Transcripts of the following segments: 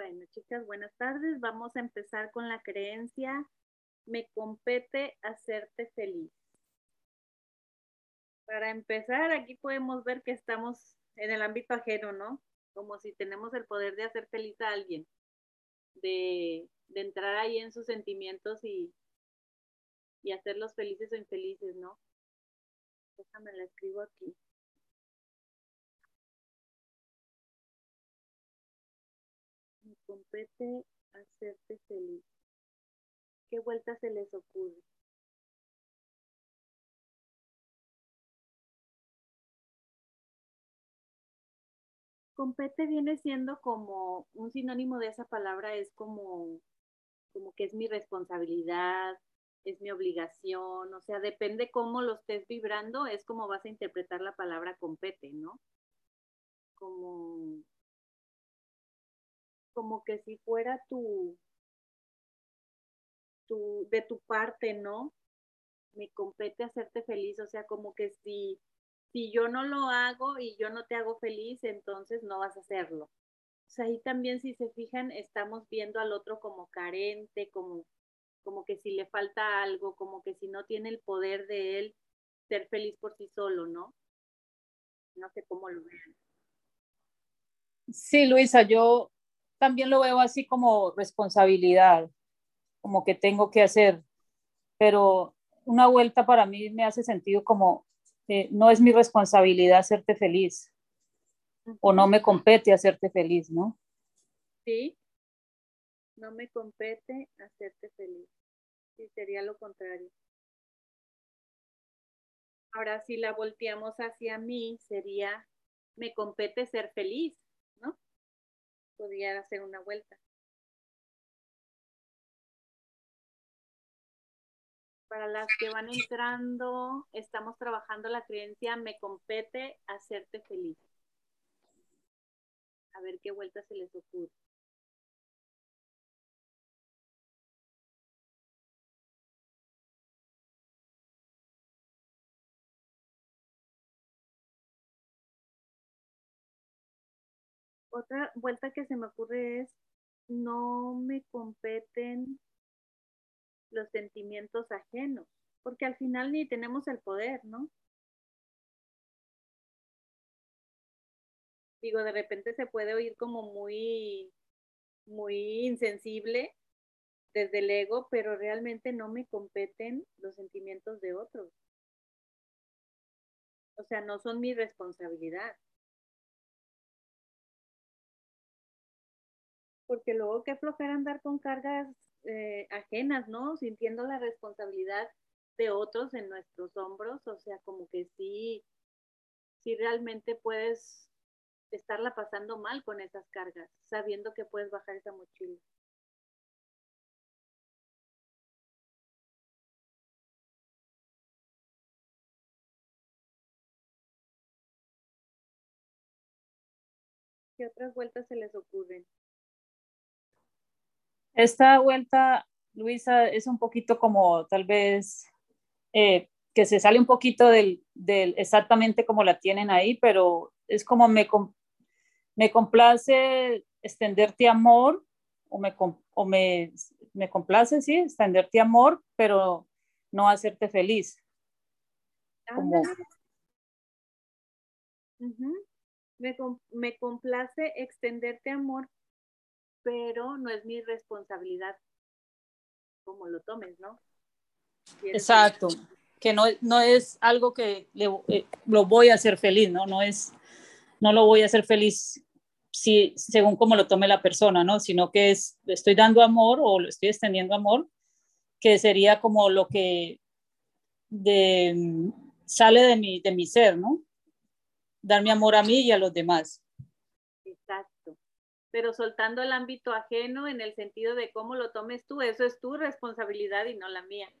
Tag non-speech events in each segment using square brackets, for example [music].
Bueno, chicas, buenas tardes. Vamos a empezar con la creencia, me compete hacerte feliz. Para empezar, aquí podemos ver que estamos en el ámbito ajeno, ¿no? Como si tenemos el poder de hacer feliz a alguien, de, entrar ahí en sus sentimientos y, y hacerlos felices o infelices, ¿no? Déjame la escribo aquí. Compete hacerte feliz. ¿Qué vuelta se les ocurre? Compete viene siendo como un sinónimo de esa palabra, es como, como que es mi responsabilidad, es mi obligación, o sea, depende cómo lo estés vibrando, es como vas a interpretar la palabra compete, ¿no? Como, como que si fuera tu, tu, de tu parte, ¿no? Me compete hacerte feliz, o sea, como que si si yo no lo hago y yo no te hago feliz, entonces no vas a hacerlo. O sea, ahí también si se fijan, estamos viendo al otro como carente, como, como que si le falta algo, como que si no tiene el poder de él ser feliz por sí solo, ¿no? No sé cómo lo vean. Sí, Luisa, yo también lo veo así como responsabilidad, como que tengo que hacer, pero una vuelta para mí me hace sentido como no es mi responsabilidad hacerte feliz o no me compete hacerte feliz, ¿no? Sí, no me compete hacerte feliz. Sí, sería lo contrario. Ahora, si la volteamos hacia mí, sería, me compete ser feliz, ¿no? Podría hacer una vuelta. Para las que van entrando, estamos trabajando la creencia, me compete hacerte feliz. A ver qué vuelta se les ocurre. Otra vuelta que se me ocurre es, no me competen los sentimientos ajenos, porque al final ni tenemos el poder, ¿no? Digo, de repente se puede oír como muy, muy insensible desde el ego, pero realmente no me competen los sentimientos de otros. O sea, no son mi responsabilidad. Porque luego qué flojera andar con cargas eh, ajenas, ¿no? Sintiendo la responsabilidad de otros en nuestros hombros, o sea, como que sí, sí realmente puedes estarla pasando mal con esas cargas, sabiendo que puedes bajar esa mochila. ¿Qué otras vueltas se les ocurren? Esta vuelta, Luisa, es un poquito como tal vez eh, que se sale un poquito del, exactamente como la tienen ahí, pero es como me, me complace extenderte amor o me, me, complace, sí, extenderte amor, pero no hacerte feliz. me, me complace extenderte amor, pero no es mi responsabilidad como lo tomes, ¿no? Exacto, que no, no es algo que eh, lo voy a hacer feliz, ¿no? No es, no lo voy a hacer feliz si, según como lo tome la persona, ¿no? Sino que es, estoy dando amor o estoy extendiendo amor, que sería como lo que de, sale de mi, de mi ser, ¿no? Dar mi amor a mí y a los demás pero soltando el ámbito ajeno en el sentido de cómo lo tomes tú, eso es tu responsabilidad y no la mía.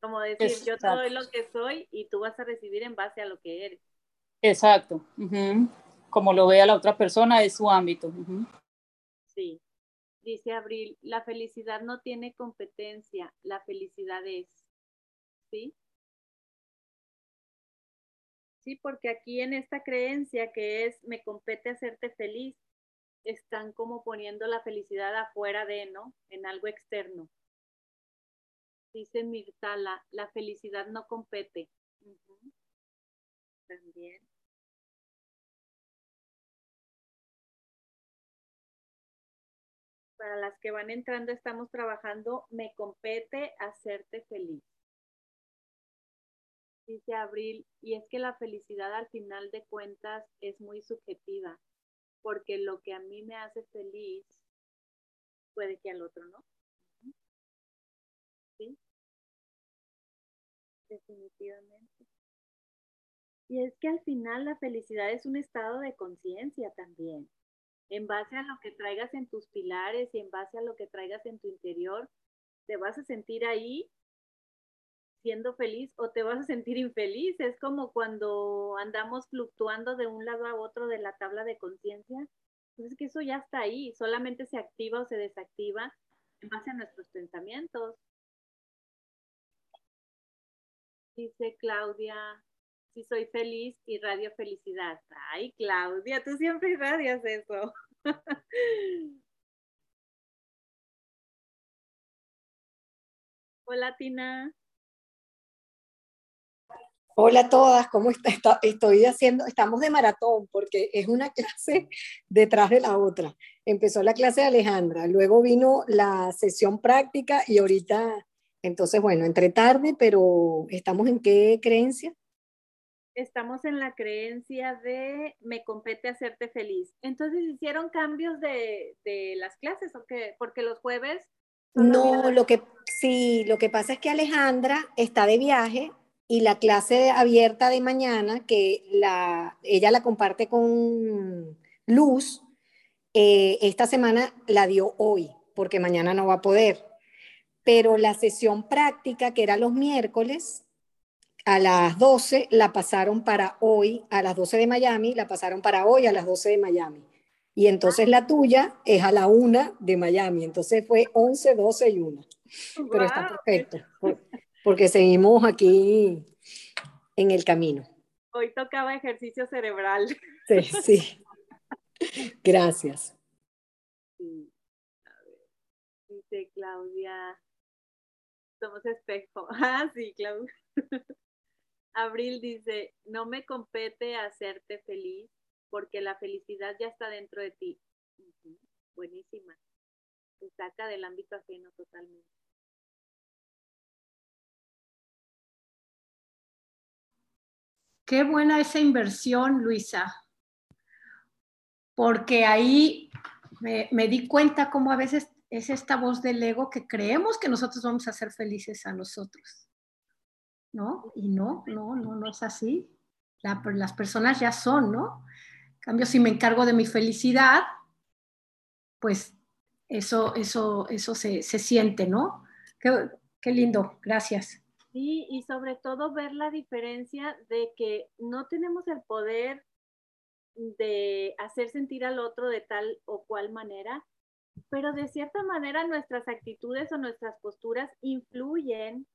Como decir, yo te doy lo que soy y tú vas a recibir en base a lo que eres. Exacto. Como lo vea la otra persona, es su ámbito. Sí. Dice Abril, la felicidad no tiene competencia, la felicidad es. ¿Sí? Sí, porque aquí en esta creencia que es me compete hacerte feliz, están como poniendo la felicidad afuera de, ¿no? En algo externo. Dice Mirtala, la felicidad no compete. También. Para las que van entrando, estamos trabajando, me compete hacerte feliz. Dice Abril, y es que la felicidad al final de cuentas es muy subjetiva, porque lo que a mí me hace feliz puede que al otro no. ¿Sí? Definitivamente. Y es que al final la felicidad es un estado de conciencia también. En base a lo que traigas en tus pilares y en base a lo que traigas en tu interior, te vas a sentir ahí siendo feliz o te vas a sentir infeliz. Es como cuando andamos fluctuando de un lado a otro de la tabla de conciencia. Entonces, que eso ya está ahí, solamente se activa o se desactiva en base a nuestros pensamientos. Dice Claudia, si soy feliz, y radio felicidad. Ay, Claudia, tú siempre irradias eso. [laughs] Hola, Tina. Hola a todas, ¿cómo está? Estoy haciendo, estamos de maratón porque es una [laughs] clase detrás de la otra. Empezó la clase de Alejandra, luego vino la sesión práctica y ahorita, entonces, bueno, entre tarde, pero ¿estamos en qué creencia? Estamos en la creencia de me compete hacerte feliz. Entonces, ¿hicieron cambios de, de las clases o qué? Porque los jueves... No, lo que sí, lo que pasa es que Alejandra está de viaje y la clase abierta de mañana, que la, ella la comparte con Luz, eh, esta semana la dio hoy, porque mañana no va a poder. Pero la sesión práctica, que era los miércoles, a las 12, la pasaron para hoy, a las 12 de Miami, la pasaron para hoy a las 12 de Miami. Y entonces la tuya es a la 1 de Miami. Entonces fue 11, 12 y 1. Pero está perfecto porque seguimos aquí en el camino. Hoy tocaba ejercicio cerebral. Sí, sí. [laughs] Gracias. Dice Claudia, somos espejo. [laughs] Ah, sí, Claudia. [laughs] Abril dice, no me compete hacerte feliz porque la felicidad ya está dentro de ti. Buenísima. Se saca del ámbito ajeno totalmente. Qué buena esa inversión, Luisa, porque ahí me, di cuenta cómo a veces es esta voz del ego que creemos que nosotros vamos a ser felices a nosotros. ¿No? Y no, no, no, no es así. las personas ya son, ¿no? En cambio, si me encargo de mi felicidad, pues eso, eso, eso se, siente, ¿no? Qué, qué lindo, gracias. Sí, y sobre todo ver la diferencia de que no tenemos el poder de hacer sentir al otro de tal o cual manera, pero de cierta manera nuestras actitudes o nuestras posturas influyen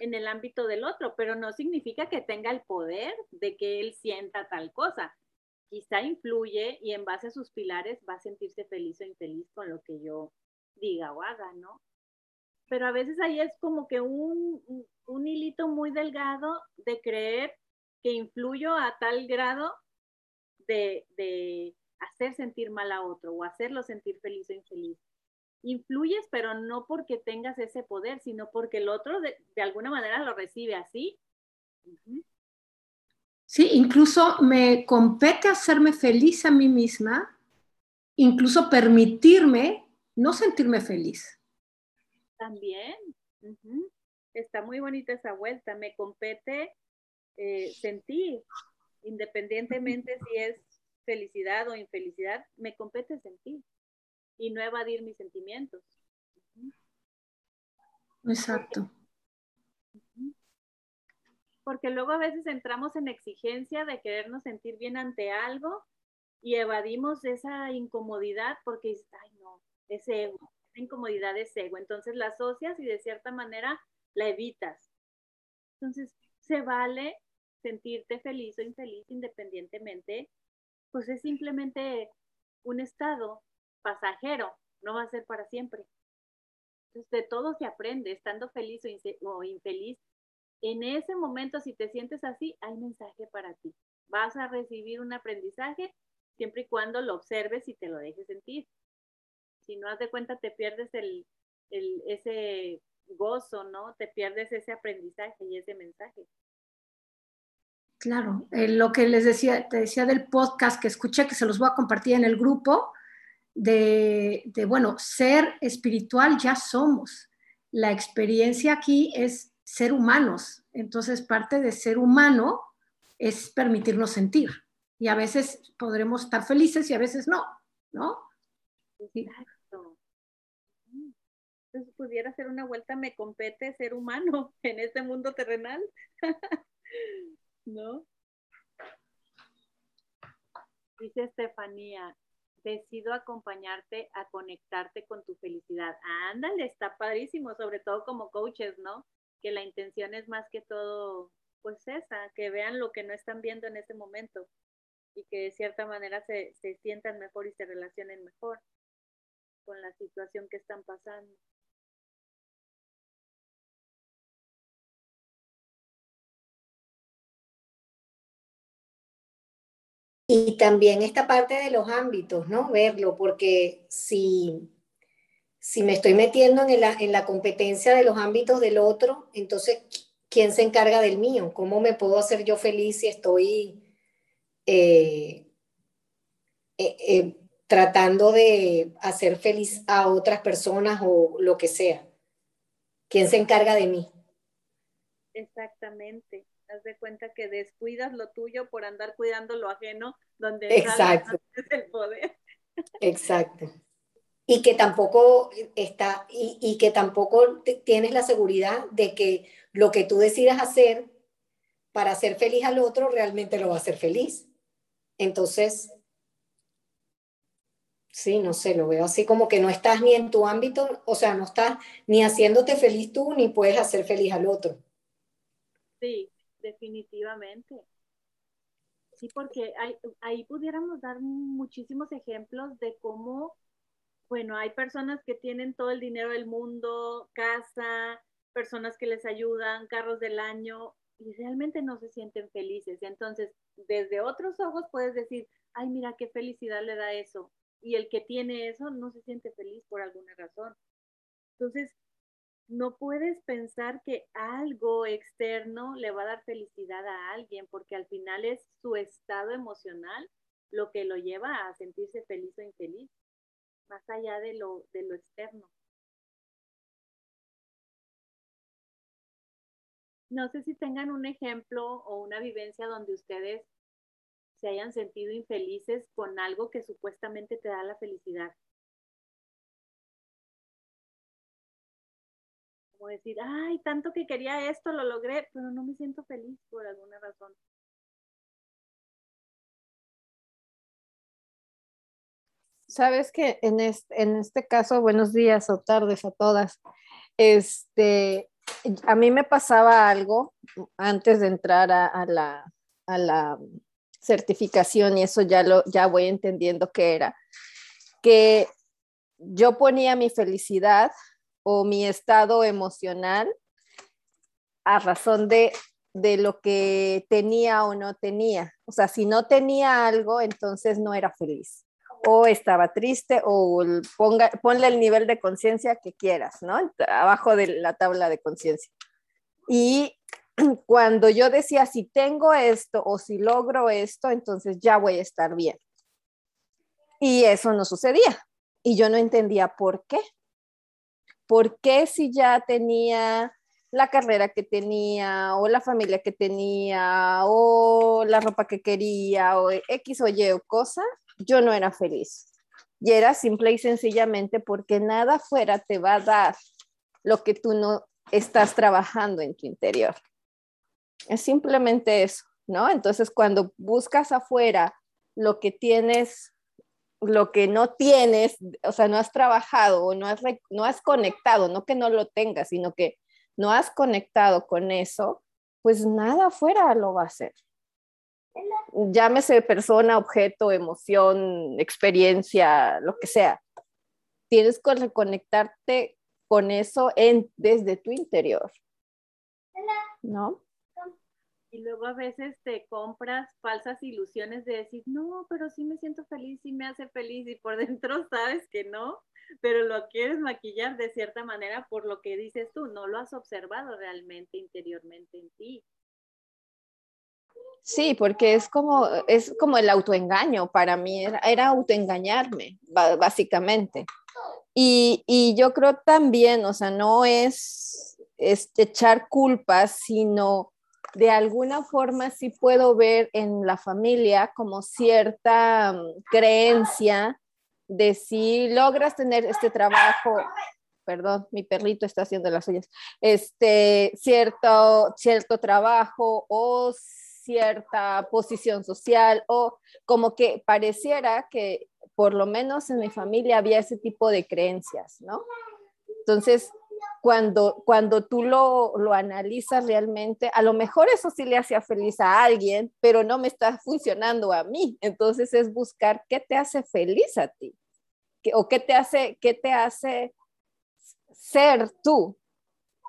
en el ámbito del otro, pero no significa que tenga el poder de que él sienta tal cosa. Quizá influye y en base a sus pilares va a sentirse feliz o infeliz con lo que yo diga o haga, ¿no? Pero a veces ahí es como que un, un hilito muy delgado de creer que influyo a tal grado de, de, hacer sentir mal a otro o hacerlo sentir feliz o infeliz. Influyes, pero no porque tengas ese poder, sino porque el otro de, de alguna manera lo recibe así. Sí, incluso me compete hacerme feliz a mí misma, incluso permitirme no sentirme feliz. También. Está muy bonita esa vuelta. Me compete eh, sentir, independientemente [laughs] si es felicidad o infelicidad, me compete sentir y no evadir mis sentimientos. Exacto. Porque luego a veces entramos en exigencia de querernos sentir bien ante algo y evadimos esa incomodidad porque, ay no, ese ego, incomodidad de ego. Entonces la asocias y de cierta manera la evitas. Entonces se vale sentirte feliz o infeliz independientemente, pues es simplemente un estado pasajero, no va a ser para siempre. Entonces, de todo se aprende, estando feliz o infeliz. En ese momento, si te sientes así, hay mensaje para ti. Vas a recibir un aprendizaje siempre y cuando lo observes y te lo dejes sentir. Si no has de cuenta, te pierdes el, el, ese gozo, ¿no? Te pierdes ese aprendizaje y ese mensaje. Claro, eh, lo que les decía, te decía del podcast que escuché, que se los voy a compartir en el grupo, de, de, bueno, ser espiritual ya somos. La experiencia aquí es ser humanos. Entonces, parte de ser humano es permitirnos sentir. Y a veces podremos estar felices y a veces no, ¿no? Exacto. Entonces, pudiera ser una vuelta, me compete ser humano [laughs] en este mundo terrenal. [laughs] ¿No? Dice Estefanía, decido acompañarte a conectarte con tu felicidad. Ándale, está padrísimo, sobre todo como coaches, ¿no? Que la intención es más que todo, pues esa, que vean lo que no están viendo en ese momento y que de cierta manera se, se sientan mejor y se relacionen mejor con la situación que están pasando. Y también esta parte de los ámbitos, ¿no? Verlo, porque si, si me estoy metiendo en la, en la competencia de los ámbitos del otro, entonces, ¿quién se encarga del mío? ¿Cómo me puedo hacer yo feliz si estoy eh, eh, eh, tratando de hacer feliz a otras personas o lo que sea? ¿Quién se encarga de mí? Exactamente de cuenta que descuidas lo tuyo por andar cuidando lo ajeno, donde Exacto. es el poder. Exacto. Y que tampoco está, y, y que tampoco tienes la seguridad de que lo que tú decidas hacer para hacer feliz al otro realmente lo va a hacer feliz. Entonces, sí, no sé, lo veo así como que no estás ni en tu ámbito, o sea, no estás ni haciéndote feliz tú, ni puedes hacer feliz al otro. Sí, definitivamente. Sí, porque ahí pudiéramos dar muchísimos ejemplos de cómo, bueno, hay personas que tienen todo el dinero del mundo, casa, personas que les ayudan, carros del año, y realmente no se sienten felices. Entonces, desde otros ojos puedes decir, ay, mira qué felicidad le da eso. Y el que tiene eso no se siente feliz por alguna razón. Entonces, no puedes pensar que algo externo le va a dar felicidad a alguien, porque al final es su estado emocional lo que lo lleva a sentirse feliz o infeliz, más allá de lo, de lo externo. No sé si tengan un ejemplo o una vivencia donde ustedes se hayan sentido infelices con algo que supuestamente te da la felicidad. Decir, ay, tanto que quería esto, lo logré, pero no me siento feliz por alguna razón. Sabes que en este, en este caso, buenos días o tardes a todas, este, a mí me pasaba algo antes de entrar a, la, a la certificación y eso ya lo ya voy entendiendo que era que yo ponía mi felicidad o mi estado emocional a razón de, de lo que tenía o no tenía. O sea, si no tenía algo, entonces no era feliz. O estaba triste, o ponga, ponle el nivel de conciencia que quieras, ¿no? Abajo de la tabla de conciencia. Y [clears throat] cuando yo decía, si tengo esto o si logro esto, entonces ya voy a estar bien. Y eso no sucedía. Y yo no entendía por qué. ¿Por qué si ya tenía la carrera que tenía o la familia que tenía o la ropa que quería o X o Y o cosa, yo no era feliz? Y era simple y sencillamente porque nada fuera te va a dar lo que tú no estás trabajando en tu interior. Es simplemente eso, ¿no? Entonces, cuando buscas afuera lo que tienes lo que no tienes, o sea, no has trabajado o no has, no has conectado, no que no lo tengas, sino que no has conectado con eso, pues nada afuera lo va a hacer. llámese persona, objeto, emoción, experiencia, lo que sea. Tienes que reconectarte con eso en, desde tu interior. ¿No? Y luego a veces te compras falsas ilusiones de decir, no, pero sí me siento feliz, sí me hace feliz, y por [laughs] dentro sabes que no, pero lo quieres maquillar de cierta manera por lo que dices tú, no lo has observado realmente interiormente en ti. Sí, porque es como, es como el autoengaño, para mí era, autoengañarme, básicamente. Y, y, yo creo también, o sea, no es, es echar culpas, sino de alguna forma sí puedo ver en la familia como cierta mm, creencia de si logras tener este trabajo, perdón, mi perrito está haciendo las suyas, este cierto, cierto trabajo o cierta posición social o como que pareciera que por lo menos en mi familia había ese tipo de creencias, ¿no? Entonces, cuando, cuando tú lo, lo analizas realmente, a lo mejor eso sí le hacía feliz a alguien, pero no me está funcionando a mí. Entonces es buscar qué te hace feliz a ti o qué te hace, qué te hace ser tú,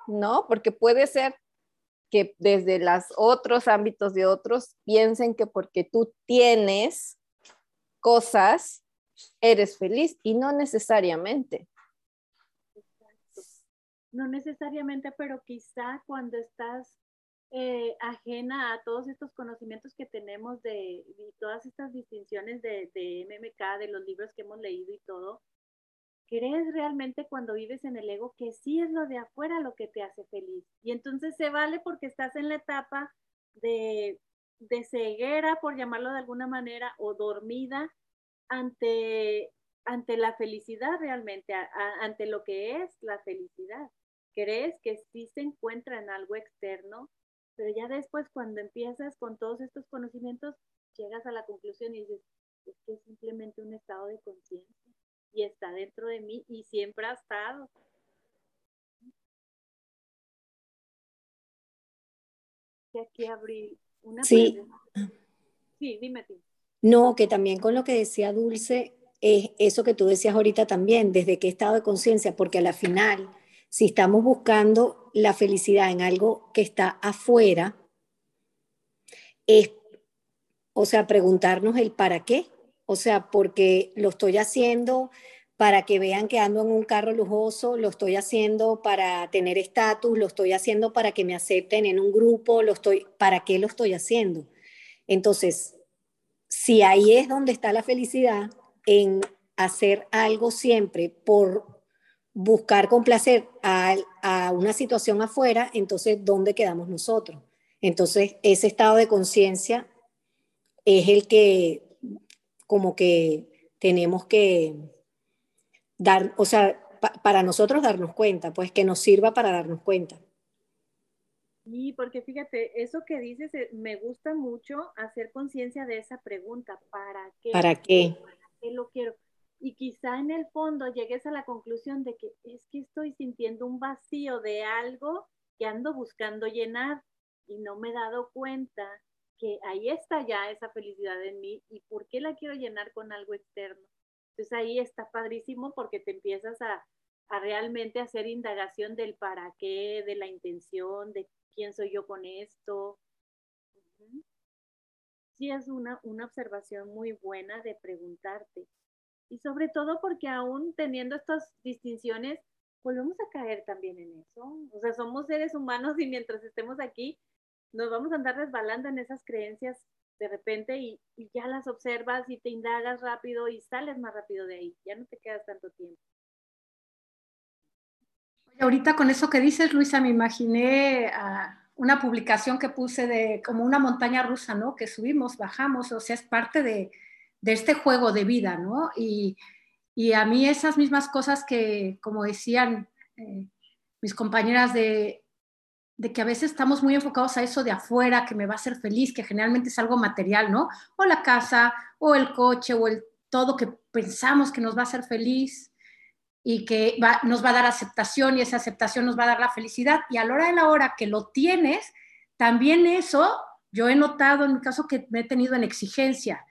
¿no? Porque puede ser que desde los otros ámbitos de otros piensen que porque tú tienes cosas, eres feliz y no necesariamente. No necesariamente, pero quizá cuando estás eh, ajena a todos estos conocimientos que tenemos de, todas estas distinciones de, de, MMK, de los libros que hemos leído y todo, crees realmente cuando vives en el ego que sí es lo de afuera lo que te hace feliz. Y entonces se vale porque estás en la etapa de, de ceguera, por llamarlo de alguna manera, o dormida ante, ante la felicidad realmente, ante lo que es la felicidad crees que sí se encuentra en algo externo, pero ya después cuando empiezas con todos estos conocimientos, llegas a la conclusión y dices, es que es simplemente un estado de conciencia y está dentro de mí y siempre ha estado. Aquí abrí una sí. Sí, dime. No, que también con lo que decía Dulce, es eso que tú decías ahorita también, desde qué estado de conciencia, porque a la final si estamos buscando la felicidad en algo que está afuera, es, o sea, preguntarnos el para qué. O sea, porque lo estoy haciendo para que vean que ando en un carro lujoso, lo estoy haciendo para tener estatus, lo estoy haciendo para que me acepten en un grupo, lo estoy, ¿para qué lo estoy haciendo? Entonces, si ahí es donde está la felicidad, en hacer algo siempre por buscar complacer a, a una situación afuera, entonces, ¿dónde quedamos nosotros? Entonces, ese estado de conciencia es el que como que tenemos que dar, o sea, para nosotros darnos cuenta, pues que nos sirva para darnos cuenta. Sí, porque fíjate, eso que dices, eh, me gusta mucho hacer conciencia de esa pregunta, ¿para qué? ¿Para qué? ¿Para qué lo quiero? Y quizá en el fondo llegues a la conclusión de que es que estoy sintiendo un vacío de algo que ando buscando llenar y no me he dado cuenta que ahí está ya esa felicidad en mí y por qué la quiero llenar con algo externo. Entonces ahí está padrísimo porque te empiezas a, a realmente hacer indagación del para qué, de la intención, de quién soy yo con esto. Sí es una, una observación muy buena de preguntarte y sobre todo porque aún teniendo estas distinciones, volvemos a caer también en eso. O sea, somos seres humanos y mientras estemos aquí, nos vamos a andar resbalando en esas creencias de repente y, ya las observas y te indagas rápido y sales más rápido de ahí, ya no te quedas tanto tiempo. Ahorita con eso que dices, Luisa, me imaginé una publicación que puse de como una montaña rusa, ¿no? Que subimos, bajamos, o sea, es parte de, de este juego de vida, ¿no? Y, a mí esas mismas cosas que, como decían eh, mis compañeras, de, que a veces estamos muy enfocados a eso de afuera, que me va a hacer feliz, que generalmente es algo material, ¿no? O la casa, o el coche, o el todo que pensamos que nos va a hacer feliz y que nos va a dar aceptación y esa aceptación nos va a dar la felicidad. Y a la hora de la hora que lo tienes, también eso Yo he notado en mi caso que me he tenido en exigencia.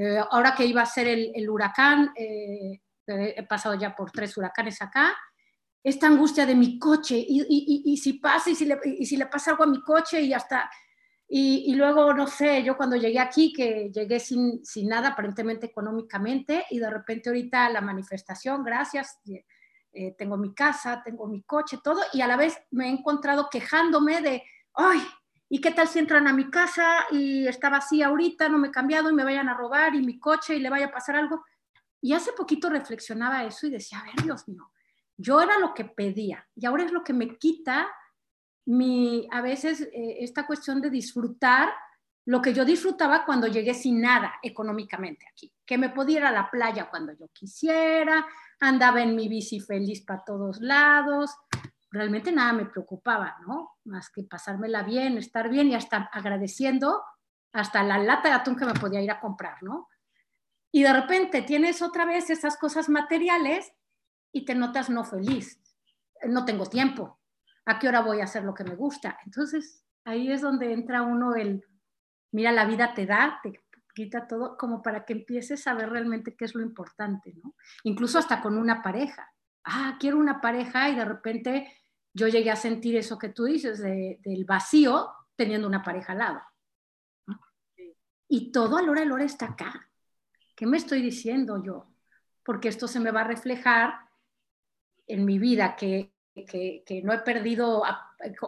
Eh, ahora que iba a ser el, huracán, eh, he pasado ya por tres huracanes acá, esta angustia de mi coche y, si pasa y si, le, pasa algo a mi coche y hasta... Y, luego, no sé, yo cuando llegué aquí, que llegué sin, nada aparentemente económicamente y de repente ahorita la manifestación, gracias, eh, tengo mi casa, tengo mi coche, todo, y a la vez me he encontrado quejándome de, ay, ¿y qué tal si entran a mi casa y está vacía ahorita, no me he cambiado y me vayan a robar y mi coche y le vaya a pasar algo? Y hace poquito reflexionaba eso y decía, a ver, Dios mío, yo era lo que pedía y ahora es lo que me quita mi, a veces eh, esta cuestión de disfrutar lo que yo disfrutaba cuando llegué sin nada económicamente aquí, que me podía ir a la playa cuando yo quisiera, andaba en mi bici feliz para todos lados, realmente nada me preocupaba, ¿no? Más que pasármela bien, estar bien y hasta agradeciendo hasta la lata de atún que me podía ir a comprar, ¿no? Y de repente tienes otra vez esas cosas materiales y te notas no feliz, no tengo tiempo, ¿a qué hora voy a hacer lo que me gusta? Entonces, ahí es donde entra uno el, mira, la vida te da, te quita todo, como para que empieces a ver realmente qué es lo importante, ¿no? Incluso hasta con una pareja. Ah, quiero una pareja y de repente yo llegué a sentir eso que tú dices, del vacío teniendo una pareja al lado. Y todo a hora hora está acá. ¿Qué me estoy diciendo yo? Porque esto se me va a reflejar en mi vida, que, que, que no he perdido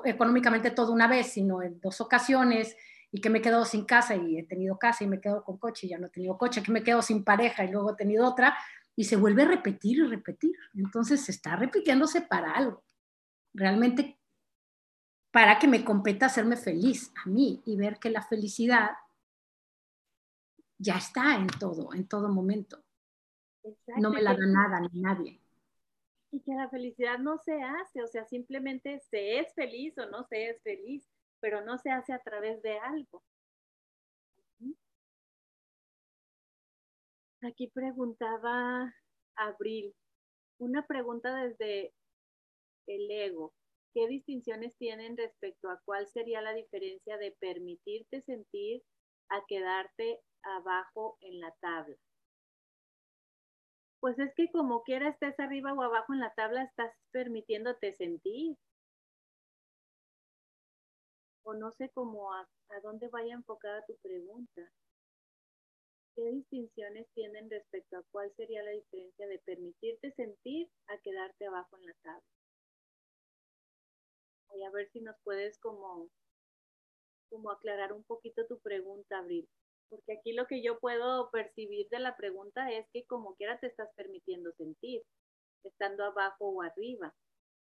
económicamente todo una vez, sino en dos ocasiones, y que me he quedado sin casa y he tenido casa y me quedo con coche y ya no he tenido coche, que me quedo sin pareja y luego he tenido otra, y se vuelve a repetir y repetir. Entonces se está repitiéndose para algo. Realmente para que me competa hacerme feliz a mí y ver que la felicidad ya está en todo, en todo momento. No me la da nada ni nadie. Y que la felicidad no se hace, o sea, simplemente se es feliz o no se es feliz pero no se hace a través de algo. Aquí preguntaba Abril, una pregunta desde el ego. ¿Qué distinciones tienen respecto a cuál sería la diferencia de permitirte sentir a quedarte abajo en la tabla? Pues es que como quiera estés arriba o abajo en la tabla, estás permitiéndote sentir o no sé cómo a, dónde vaya enfocada tu pregunta. ¿Qué distinciones tienen respecto a cuál sería la diferencia de permitirte sentir a quedarte abajo en la tabla? Voy a ver si nos puedes como, como aclarar un poquito tu pregunta, Abril. Porque aquí lo que yo puedo percibir de la pregunta es que como quiera te estás permitiendo sentir, estando abajo o arriba.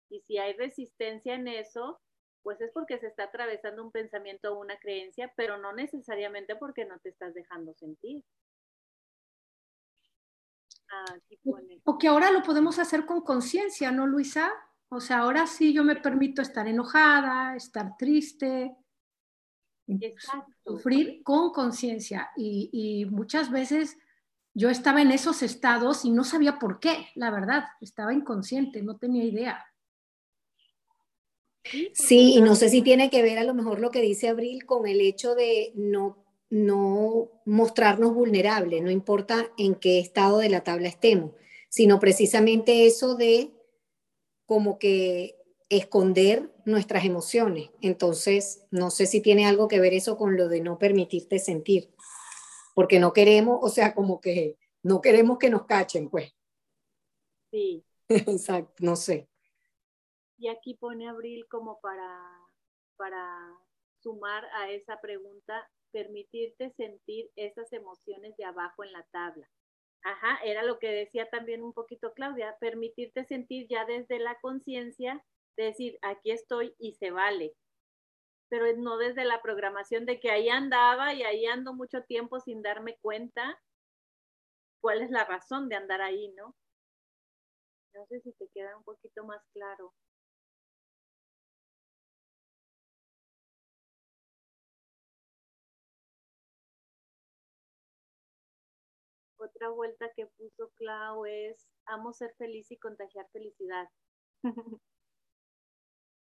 Y si hay resistencia en eso, pues es porque se está atravesando un pensamiento o una creencia, pero no necesariamente porque no te estás dejando sentir. O que ahora lo podemos hacer con conciencia, ¿no, Luisa? O sea, ahora sí yo me permito estar enojada, estar triste, sufrir con conciencia. Y, y muchas veces yo estaba en esos estados y no sabía por qué, la verdad, estaba inconsciente, no tenía idea. Sí, y no sé si tiene que ver a lo mejor lo que dice Abril con el hecho de no, no mostrarnos vulnerables, no importa en qué estado de la tabla estemos, sino precisamente eso de como que esconder nuestras emociones. Entonces, no sé si tiene algo que ver eso con lo de no permitirte sentir, porque no queremos, o sea, como que no queremos que nos cachen, pues. Sí. [laughs] Exacto, no sé. Y aquí pone Abril como para, para sumar a esa pregunta, permitirte sentir esas emociones de abajo en la tabla. Ajá, era lo que decía también un poquito Claudia, permitirte sentir ya desde la conciencia, decir, aquí estoy y se vale, pero no desde la programación de que ahí andaba y ahí ando mucho tiempo sin darme cuenta cuál es la razón de andar ahí, ¿no? No sé si te queda un poquito más claro. Otra vuelta que puso Clau es, amo ser feliz y contagiar felicidad. [laughs]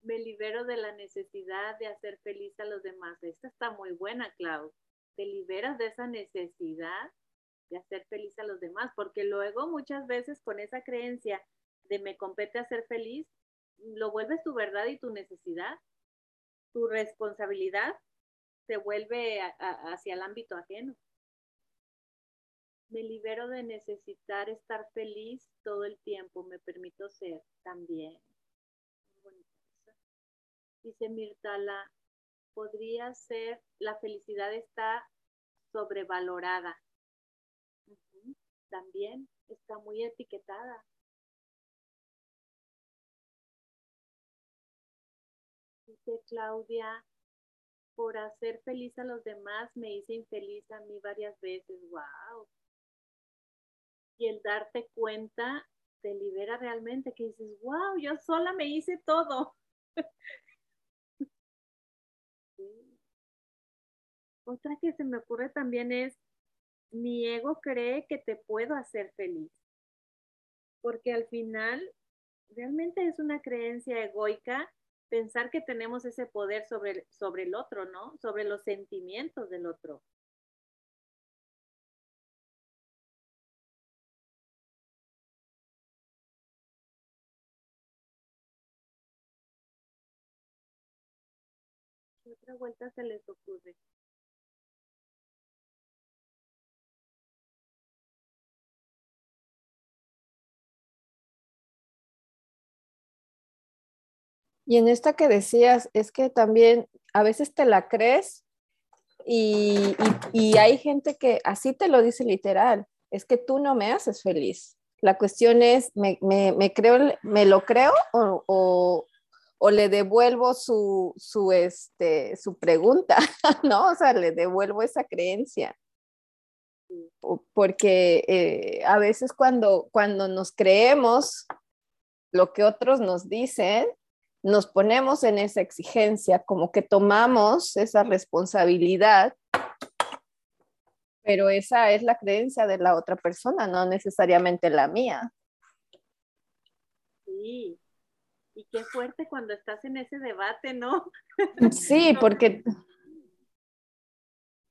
Me libero de la necesidad de hacer feliz a los demás. Esta está muy buena, Clau. Te liberas de esa necesidad de hacer feliz a los demás, porque luego muchas veces con esa creencia de me compete hacer feliz, lo vuelves tu verdad y tu necesidad, tu responsabilidad se vuelve hacia el ámbito ajeno. Me libero de necesitar estar feliz todo el tiempo, me permito ser también. Dice Mirtala, podría ser, la felicidad está sobrevalorada. También está muy etiquetada. Dice Claudia, por hacer feliz a los demás me hice infeliz a mí varias veces. ¡Wow! Y el darte cuenta te libera realmente, que dices, wow, yo sola me hice todo. [laughs] Otra que se me ocurre también es, mi ego cree que te puedo hacer feliz. Porque al final, realmente es una creencia egoica pensar que tenemos ese poder sobre, sobre el otro, ¿no? Sobre los sentimientos del otro. Otra vuelta se les ocurre? Y en esta que decías, es que también a veces te la crees y, hay gente que así te lo dice literal, es que tú no me haces feliz. La cuestión es, ¿me, creo, me lo creo o, le devuelvo su, su, este, su pregunta, [laughs] ¿no? O sea, le devuelvo esa creencia. Porque eh, a veces cuando, cuando nos creemos lo que otros nos dicen, nos ponemos en esa exigencia, como que tomamos esa responsabilidad, pero esa es la creencia de la otra persona, no necesariamente la mía. Sí, y qué fuerte cuando estás en ese debate, ¿no? Sí, [laughs] porque,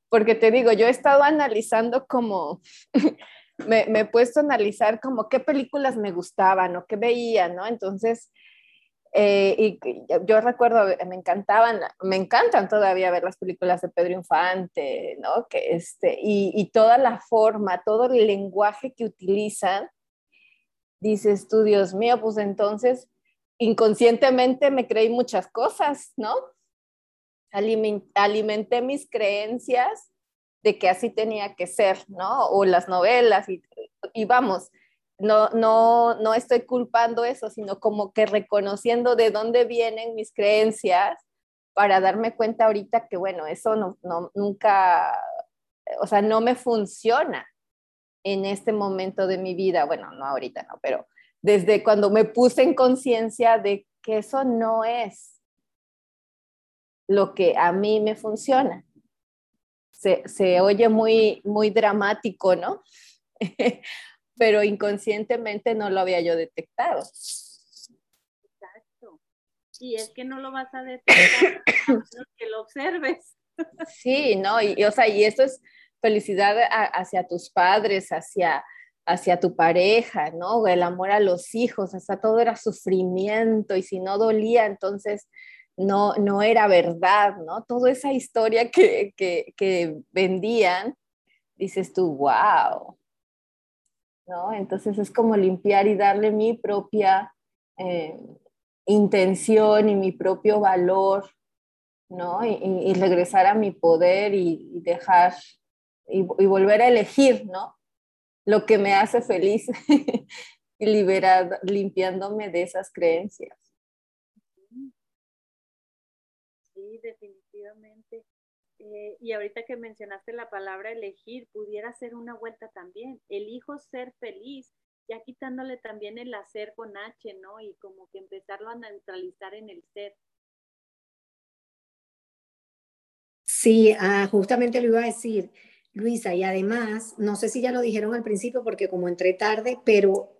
porque te digo, yo he estado analizando como, [laughs] me, me, he puesto a analizar como qué películas me gustaban o qué veía, ¿no? Entonces, eh, y yo recuerdo, me encantaban, me encantan todavía ver las películas de Pedro Infante, ¿no? Que este, y, y toda la forma, todo el lenguaje que utilizan, dices tú, Dios mío, pues entonces inconscientemente me creí muchas cosas, ¿no? alimenté mis creencias de que así tenía que ser, ¿no? O las novelas y, vamos, no, no, no estoy culpando eso, sino como que reconociendo de dónde vienen mis creencias para darme cuenta ahorita que, bueno, eso no, no, nunca, o sea, no me funciona en este momento de mi vida. Bueno, no ahorita, no, pero desde cuando me puse en conciencia de que eso no es lo que a mí me funciona. Se, se oye muy, muy dramático, ¿no? [laughs] pero inconscientemente no lo había yo detectado. Exacto. Y es que no lo vas a detectar que lo observes. Sí, no, y, o sea, y eso es felicidad hacia tus padres, hacia, hacia tu pareja, ¿no? El amor a los hijos, hasta todo era sufrimiento y si no dolía, entonces no, no era verdad, ¿no? Toda esa historia que, que, vendían, dices tú, wow, ¿no? Entonces es como limpiar y darle mi propia eh, intención y mi propio valor, ¿no? Y, regresar a mi poder y, dejar y, volver a elegir, ¿no? Lo que me hace feliz [laughs] y liberar, limpiándome de esas creencias. Sí, definitivamente. Eh, y ahorita que mencionaste la palabra elegir, pudiera ser una vuelta también. Elijo ser feliz, ya quitándole también el hacer con H, ¿no? Y como que empezarlo a neutralizar en el ser. Sí, ah, justamente lo iba a decir, Luisa, y además, no sé si ya lo dijeron al principio porque como entré tarde, pero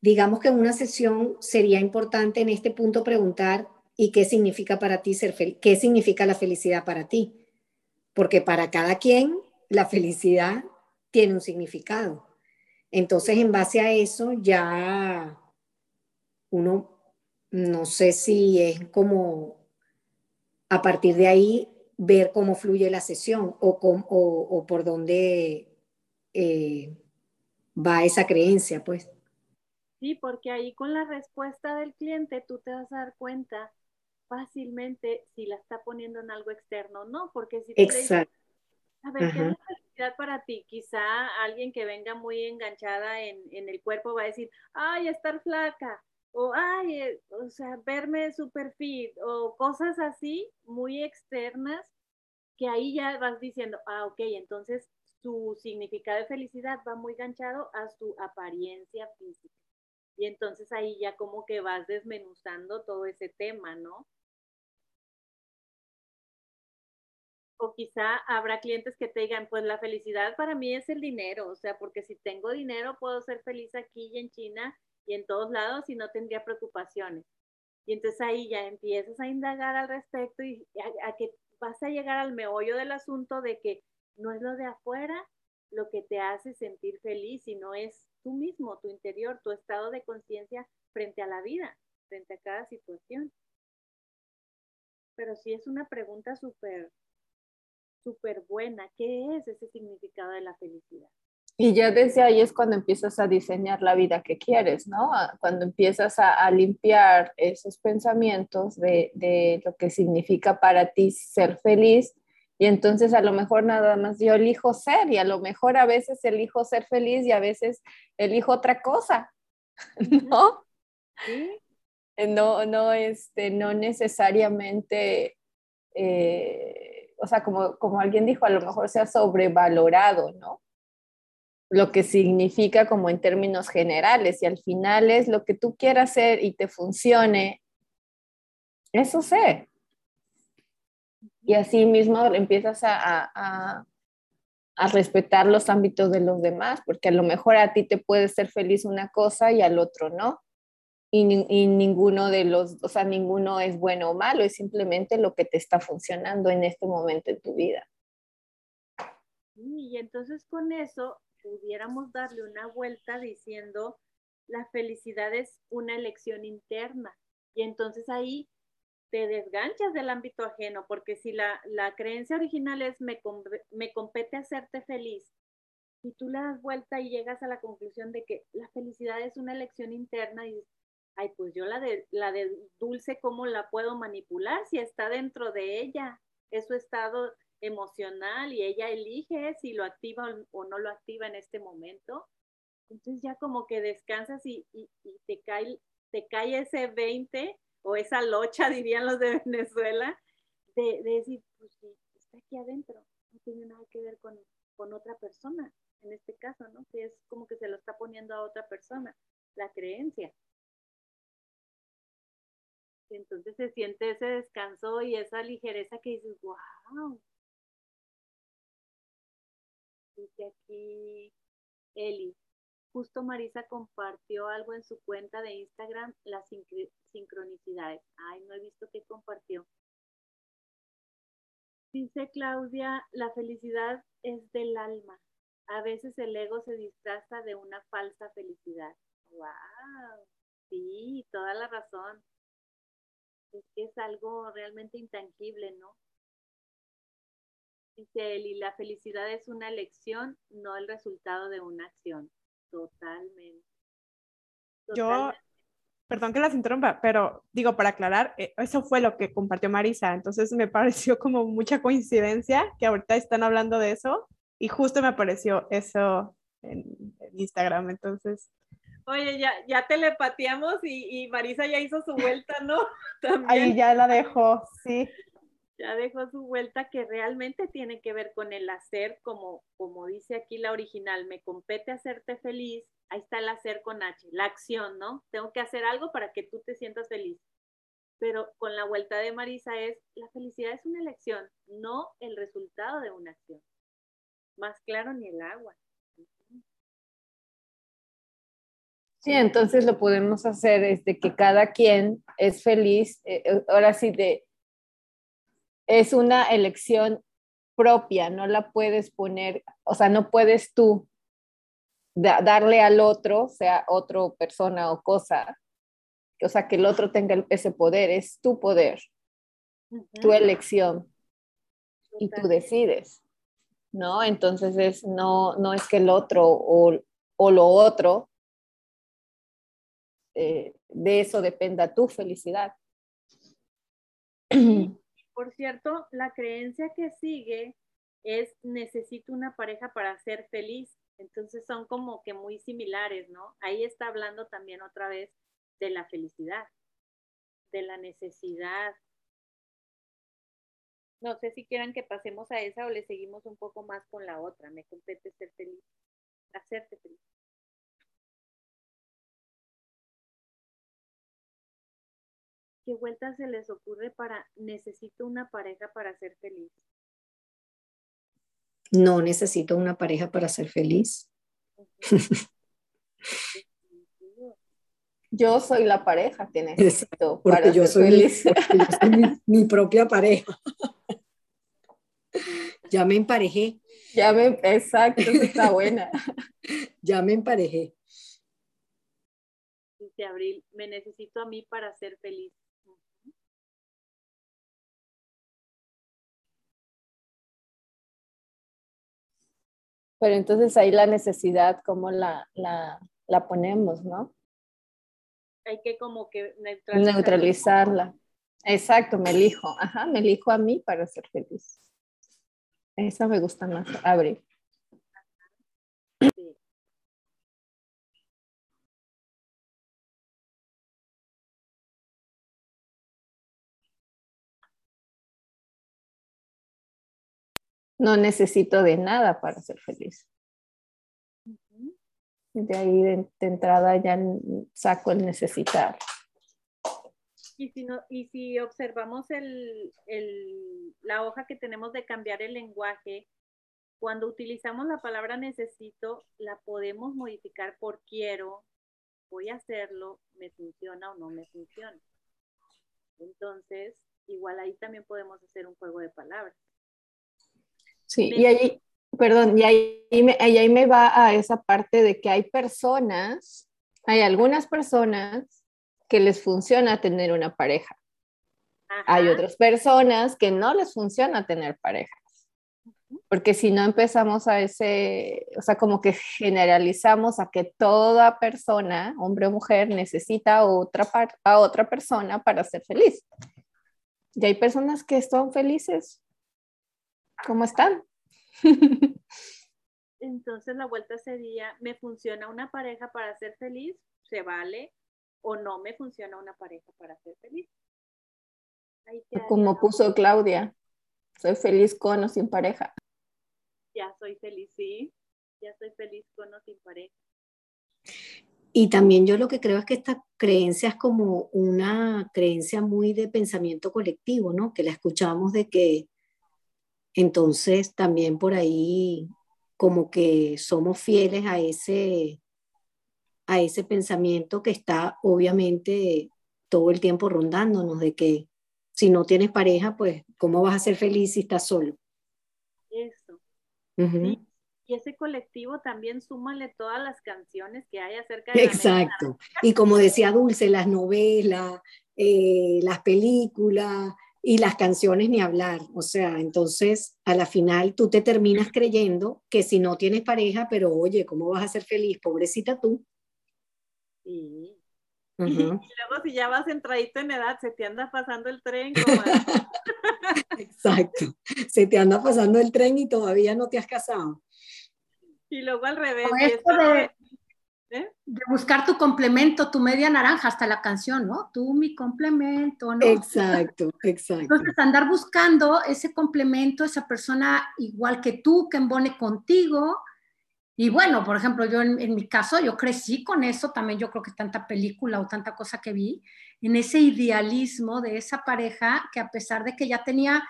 digamos que en una sesión sería importante en este punto preguntar y qué significa para ti ser feliz, qué significa la felicidad para ti. Porque para cada quien la felicidad tiene un significado. Entonces, en base a eso, ya uno, no sé si es como a partir de ahí ver cómo fluye la sesión o, o, por dónde eh, va esa creencia, pues. Sí, porque ahí con la respuesta del cliente tú te vas a dar cuenta fácilmente si la está poniendo en algo externo o no, porque si tú Exacto. a ver, ¿qué es la felicidad para ti? Quizá alguien que venga muy enganchada en, en el cuerpo va a decir, ay, estar flaca, o ay, eh, o sea, verme super fit, o cosas así muy externas, que ahí ya vas diciendo, ah, ok, entonces su significado de felicidad va muy ganchado a su apariencia física. Y entonces ahí ya como que vas desmenuzando todo ese tema, ¿no? O quizá habrá clientes que te digan, pues la felicidad para mí es el dinero, o sea, porque si tengo dinero puedo ser feliz aquí y en China y en todos lados y no tendría preocupaciones. Y entonces ahí ya empiezas a indagar al respecto y a, que vas a llegar al meollo del asunto de que no es lo de afuera lo que te hace sentir feliz, sino es tú mismo, tu interior, tu estado de conciencia frente a la vida, frente a cada situación. Pero sí es una pregunta súper, súper buena. ¿Qué es ese significado de la felicidad? Y ya desde ahí es cuando empiezas a diseñar la vida que quieres, ¿no? Cuando empiezas a, limpiar esos pensamientos de, de, lo que significa para ti ser feliz. Y entonces a lo mejor nada más yo elijo ser y a lo mejor a veces elijo ser feliz y a veces elijo otra cosa, [laughs] ¿no? Eh, no, no, este, no necesariamente, eh, o sea, como, como alguien dijo, a lo mejor sea sobrevalorado, ¿no? Lo que significa como en términos generales y al final es lo que tú quieras hacer y te funcione, eso sé. Y así mismo empiezas a, a, respetar los ámbitos de los demás, porque a lo mejor a ti te puede ser feliz una cosa y al otro no. Y, y, ninguno de los, o sea, ninguno es bueno o malo, es simplemente lo que te está funcionando en este momento en tu vida. Y entonces con eso pudiéramos darle una vuelta diciendo la felicidad es una elección interna. Y entonces ahí te desganchas del ámbito ajeno, porque si la, la creencia original es me, me compete hacerte feliz, y tú le das vuelta y llegas a la conclusión de que la felicidad es una elección interna y ay, pues yo la de, la de dulce, ¿cómo la puedo manipular si está dentro de ella? Es su estado emocional y ella elige si lo activa o no lo activa en este momento. Entonces ya como que descansas y, te, cae, te cae ese 20 o esa locha, [laughs] dirían los de Venezuela, de, decir, pues sí, está aquí adentro, no tiene nada que ver con, con otra persona, en este caso, ¿no? Que es como que se lo está poniendo a otra persona, la creencia. entonces se siente ese descanso y esa ligereza que dices, wow, dice aquí Eli. Justo Marisa compartió algo en su cuenta de Instagram, las sincronicidades. Ay, no he visto qué compartió. Dice Claudia, la felicidad es del alma. A veces el ego se disfraza de una falsa felicidad. ¡Wow! Sí, toda la razón. Es que es algo realmente intangible, ¿no? Dice Eli, la felicidad es una elección, no el resultado de una acción. Totalmente. Yo, perdón que las interrumpa, pero digo, para aclarar, eh, eso fue lo que compartió Marisa, entonces me [laughs] pareció como mucha coincidencia que ahorita están hablando de eso y justo me apareció eso en, Instagram, entonces... Oye, ya, ya telepateamos y, y Marisa ya hizo su vuelta, ¿no? [laughs] Ahí ya la dejó, sí ya dejó su vuelta que realmente tiene que ver con el hacer, como, como dice aquí la original, me compete hacerte feliz, ahí está el hacer con H, la acción, ¿no? Tengo que hacer algo para que tú te sientas feliz. Pero con la vuelta de Marisa es, la felicidad es una elección, no el resultado de una acción. Más claro ni el agua. Sí, entonces lo podemos hacer es de que cada quien es feliz, eh, eh, ahora sí, de, es una elección propia, no la puedes poner, o sea, no puedes tú darle al otro, sea otra persona o cosa, o sea, que el otro tenga ese poder, es tu poder, tu elección y tú decides, ¿no? Entonces es, no, no es que el otro o, o lo otro, eh, de eso dependa tu felicidad. Por cierto, la creencia que sigue es necesito una pareja para ser feliz. Entonces son como que muy similares, ¿no? Ahí está hablando también otra vez de la felicidad, de la necesidad. No sé si quieran que pasemos a esa o le seguimos un poco más con la otra. Me compete ser feliz, hacerte feliz. ¿Qué vuelta se les ocurre para necesito una pareja para ser feliz? No necesito una pareja para ser feliz. [laughs] Yo soy la pareja que necesito porque para yo ser soy feliz. Mi, propia pareja. [laughs] Ya me emparejé. Ya me, exacto, está buena. [laughs] ya me emparejé. Dice Abril, me necesito a mí para ser feliz. Pero entonces ahí la necesidad, ¿cómo la, la, la ponemos, no? Hay que como que neutralizarla. Exacto, me elijo. Ajá, me elijo a mí para ser feliz. Esa me gusta más, Abril. No necesito de nada para ser feliz. De ahí de, entrada ya saco el necesitar. Y si, no, y si observamos el, el, la hoja que tenemos de cambiar el lenguaje, cuando utilizamos la palabra necesito, la podemos modificar por quiero, voy a hacerlo, me funciona o no me funciona. Entonces, igual ahí también podemos hacer un juego de palabras. Sí, y ahí, perdón, y ahí me, ahí me va a esa parte de que hay personas, hay algunas personas que les funciona tener una pareja. Hay otras personas que no les funciona tener parejas. Porque si no empezamos a ese, o sea, como que generalizamos a que toda persona, hombre o mujer, necesita otra a otra persona para ser feliz. Y hay personas que están felices ¿Cómo están? [laughs] Entonces la vuelta sería, ¿me funciona una pareja para ser feliz? ¿Se vale? ¿O no me funciona una pareja para ser feliz? Como puso Claudia, soy feliz con o sin pareja. Ya soy feliz, sí. Ya soy feliz con o sin pareja. Y también yo lo que creo es que esta creencia es como una creencia muy de pensamiento colectivo, ¿no? Que la escuchamos de que entonces, también por ahí como que somos fieles a ese, a ese pensamiento que está obviamente todo el tiempo rondándonos de que si no tienes pareja, pues, ¿cómo vas a ser feliz si estás solo? Eso. Y ese colectivo también súmale todas las canciones que hay acerca de Exacto. y como decía Dulce, las novelas, eh, las películas, y las canciones ni hablar. O sea, entonces a la final tú te terminas creyendo que si no tienes pareja, pero oye, ¿cómo vas a ser feliz? Pobrecita tú. Sí. [laughs] Y luego si ya vas entradito en edad, se te anda pasando el tren. [laughs] Exacto. Se te anda pasando el tren y todavía no te has casado. Y luego al revés. ¿Eh? de buscar tu complemento, tu media naranja, hasta la canción, ¿no? Tú mi complemento, ¿no? Exacto, exacto. Entonces, andar buscando ese complemento, esa persona igual que tú, que embone contigo. Y bueno, por ejemplo, yo en, en mi caso, yo crecí con eso, también yo creo que tanta película o tanta cosa que vi, en ese idealismo de esa pareja que a pesar de que ya tenía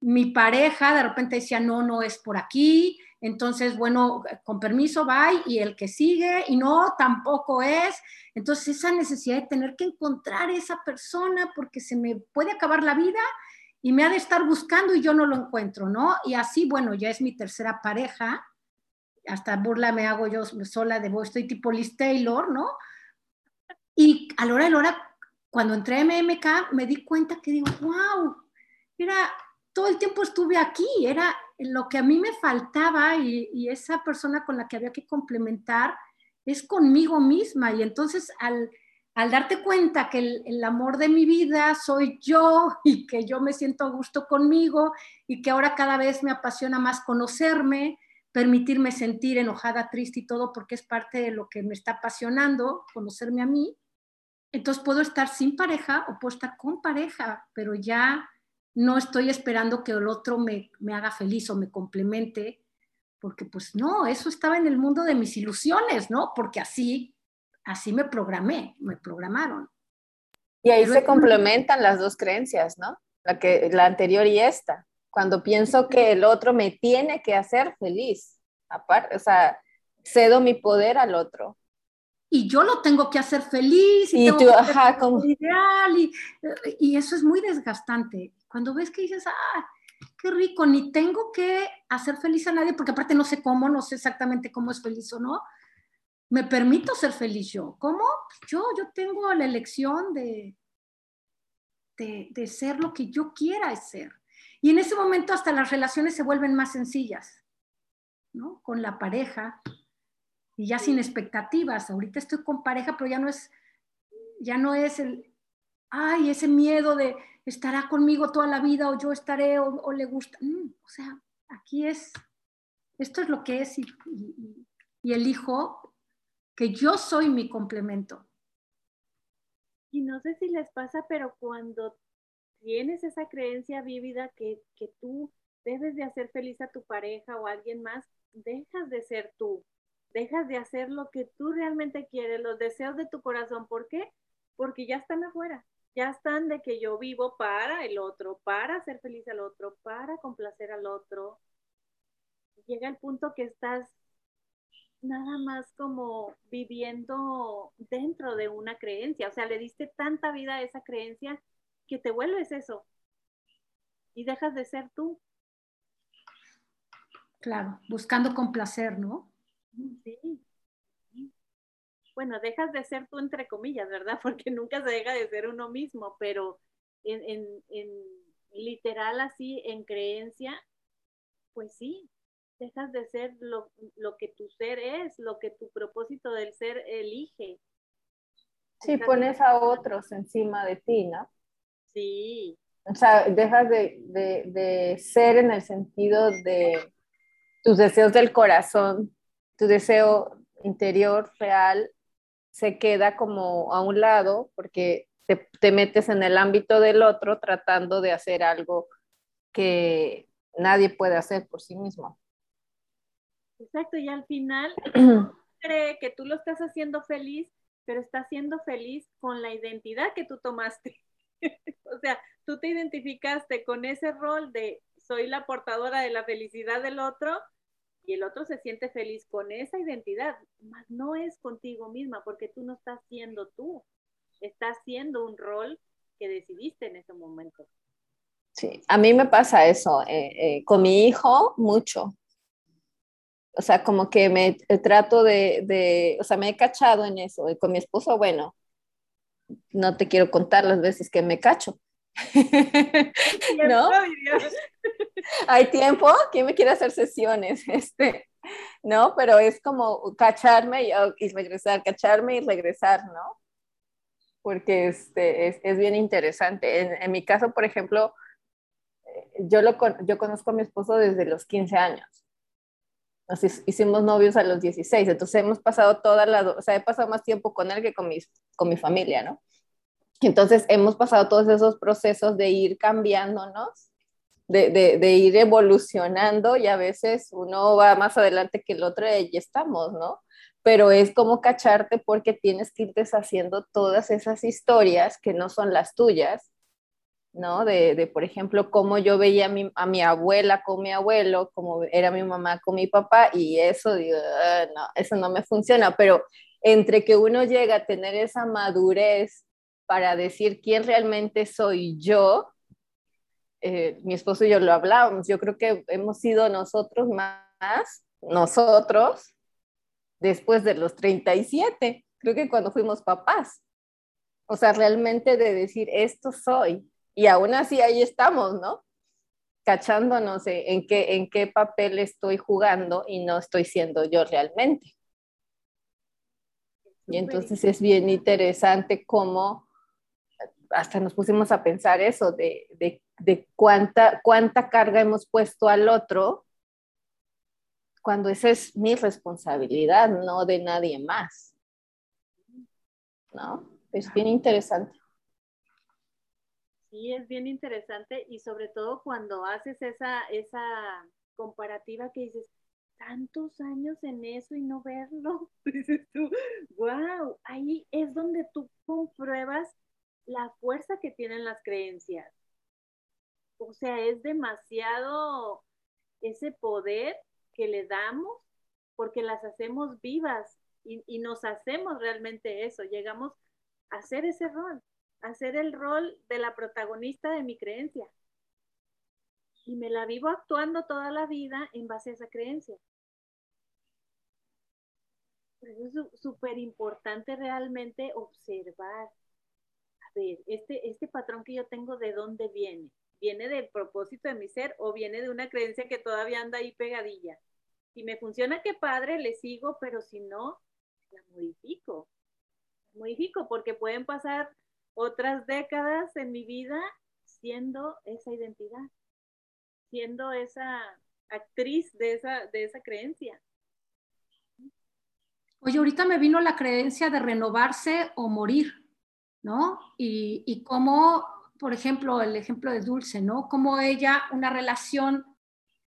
mi pareja, de repente decía, no, no es por aquí, entonces, bueno, con permiso, bye, y el que sigue, y no, tampoco es. Entonces, esa necesidad de tener que encontrar esa persona porque se me puede acabar la vida y me ha de estar buscando y yo no lo encuentro, ¿no? Y así, bueno, ya es mi tercera pareja, hasta burla me hago yo sola de voz, estoy tipo Liz Taylor, ¿no? Y a la hora de la hora, cuando entré a MMK, me di cuenta que digo, wow, era, todo el tiempo estuve aquí, era lo que a mí me faltaba y, esa persona con la que había que complementar es conmigo misma. Y entonces al, darte cuenta que el, el, amor de mi vida soy yo y que yo me siento a gusto conmigo y que ahora cada vez me apasiona más conocerme, permitirme sentir enojada, triste y todo porque es parte de lo que me está apasionando, conocerme a mí. Entonces puedo estar sin pareja o puedo estar con pareja, pero ya no estoy esperando que el otro me, haga feliz o me complemente, porque pues no, eso estaba en el mundo de mis ilusiones, ¿no? Porque así, así me programé, me programaron. Y ahí se complementan las dos creencias, ¿no? La, que, la anterior y esta. Cuando pienso que el otro me tiene que hacer feliz, aparte, o sea, cedo mi poder al otro y yo lo tengo que hacer feliz y, tú, ajá, como... ideal y, y, eso es muy desgastante. Cuando ves que dices, ah, qué rico, ni tengo que hacer feliz a nadie, porque aparte no sé cómo, no sé exactamente cómo es feliz o no, me permito ser feliz yo. ¿Cómo? Yo, yo tengo la elección de, de, de ser lo que yo quiera ser. Y en ese momento hasta las relaciones se vuelven más sencillas, ¿no? Con la pareja, y ya sin expectativas. Ahorita estoy con pareja, pero ya no es, ya no es el, ay, ese miedo de estará conmigo toda la vida o yo estaré o, le gusta. Mm, o sea, aquí es, esto es lo que es y, y, elijo que yo soy mi complemento. Y no sé si les pasa, pero cuando tienes esa creencia vívida que, que tú debes de hacer feliz a tu pareja o a alguien más, dejas de ser tú dejas de hacer lo que tú realmente quieres, los deseos de tu corazón. ¿Por qué? Porque ya están afuera, ya están de que yo vivo para el otro, para hacer feliz al otro, para complacer al otro. Llega el punto que estás nada más como viviendo dentro de una creencia, o sea, le diste tanta vida a esa creencia que te vuelves eso y dejas de ser tú. Claro, buscando complacer, ¿no? Sí. Bueno, dejas de ser tú entre comillas, ¿verdad? [laughs] Porque nunca se deja de ser uno mismo, pero en, literal así, en creencia, pues sí, dejas de ser lo, que tu ser es, lo que tu propósito del ser elige. Sí, pones a otros encima de ti, ¿no? Sí. O sea, dejas de, de ser en el sentido de tus deseos del corazón tu deseo interior real se queda como a un lado porque te, metes en el ámbito del otro tratando de hacer algo que nadie puede hacer por sí mismo. Exacto, y al final [clears throat] cree que tú lo estás haciendo feliz, pero estás siendo feliz con la identidad que tú tomaste. [laughs] o sea, tú te identificaste con ese rol de soy la portadora de la felicidad del otro, y el otro se siente feliz con esa identidad, más no es contigo misma porque tú no estás siendo tú, estás siendo un rol que decidiste en ese momento. Sí, a mí me pasa eso, eh, eh, con mi hijo mucho. O sea, como que me eh, trato de, de, o sea, me he cachado en eso. Y con mi esposo, bueno, no te quiero contar las veces que me cacho. [laughs] ¿No? Hay tiempo, ¿quién me quiere hacer sesiones? [laughs] Este, ¿no? Pero es como cacharme y, regresar, cacharme y regresar, ¿no? Porque este, es, es bien interesante. En, en, mi caso, por ejemplo, eh, yo, lo, yo conozco a mi esposo desde los 15 años. Nos hicimos novios a los 16, entonces hemos pasado toda la, o sea, he pasado más tiempo con él que con, mis, con mi familia, ¿no? Entonces hemos pasado todos esos procesos de ir cambiándonos, de, de, ir evolucionando y a veces uno va más adelante que el otro y estamos, ¿no? Pero es como cacharte porque tienes que ir deshaciendo todas esas historias que no son las tuyas ¿no? De, por ejemplo, cómo yo veía a mi, a mi, abuela con mi abuelo, cómo era mi mamá con mi papá, y eso, digo, ah, eso no me funciona, pero entre que uno llega a tener esa madurez para decir quién realmente soy yo, eh, mi esposo y yo lo hablábamos, yo creo que hemos sido nosotros más, nosotros, después de los 37, creo que cuando fuimos papás. O sea, realmente de decir, esto soy. Y aún así ahí estamos, ¿no? Cachándonos en qué, en qué papel estoy jugando y no estoy siendo yo realmente. Y entonces es bien interesante cómo hasta nos pusimos a pensar eso, de, de, de cuánta, cuánta carga hemos puesto al otro cuando esa es mi responsabilidad, no de nadie más. ¿No? Es bien interesante. Sí, es bien interesante y sobre todo cuando haces esa, esa comparativa que dices, tantos años en eso y no verlo, [laughs] dices tú, wow, ahí es donde tú compruebas la fuerza que tienen las creencias. O sea, es demasiado ese poder que le damos porque las hacemos vivas y, nos hacemos realmente eso, llegamos a hacer ese rol hacer el rol de la protagonista de mi creencia. Y me la vivo actuando toda la vida en base a esa creencia. es súper importante realmente observar. Este, este patrón que yo tengo, ¿de dónde viene? ¿Viene del propósito de mi ser o viene de una creencia que todavía anda ahí pegadilla? Si me funciona, qué padre, le sigo, pero si no, la modifico. La modifico porque pueden pasar otras décadas en mi vida siendo esa identidad, siendo esa actriz de esa, de esa creencia. Oye, ahorita me vino la creencia de renovarse o morir, ¿no? Y, y cómo, por ejemplo, el ejemplo de Dulce, ¿no? Como ella, una relación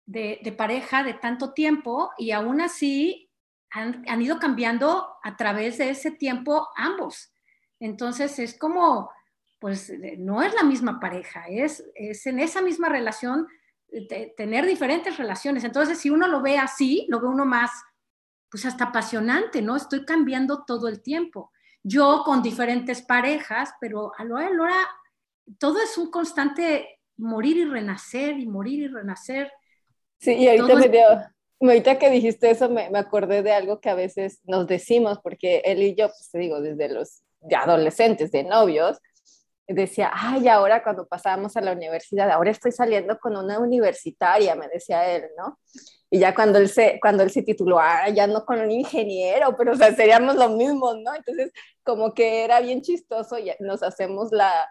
de, pareja de tanto tiempo y aún así han, han ido cambiando a través de ese tiempo ambos. Entonces es como, pues no es la misma pareja, es, es en esa misma relación eh, tener diferentes relaciones. Entonces si uno lo ve así, lo ve uno más, pues hasta apasionante, ¿no? Estoy cambiando todo el tiempo. Yo con diferentes parejas, pero a lo hora todo es un constante morir y renacer y morir y renacer. Sí, y ahorita me dio, ahorita que dijiste eso, me, me, acordé de algo que a veces nos decimos, porque él y yo, pues te digo, desde los de adolescentes, de novios, decía, ay, ahora cuando pasábamos a la universidad, ahora estoy saliendo con una universitaria, me decía él, ¿no? Y ya cuando él se, cuando él se tituló, ah, ya no con un ingeniero, pero o sea, seríamos lo mismo, ¿no? Entonces, como que era bien chistoso y nos hacemos la,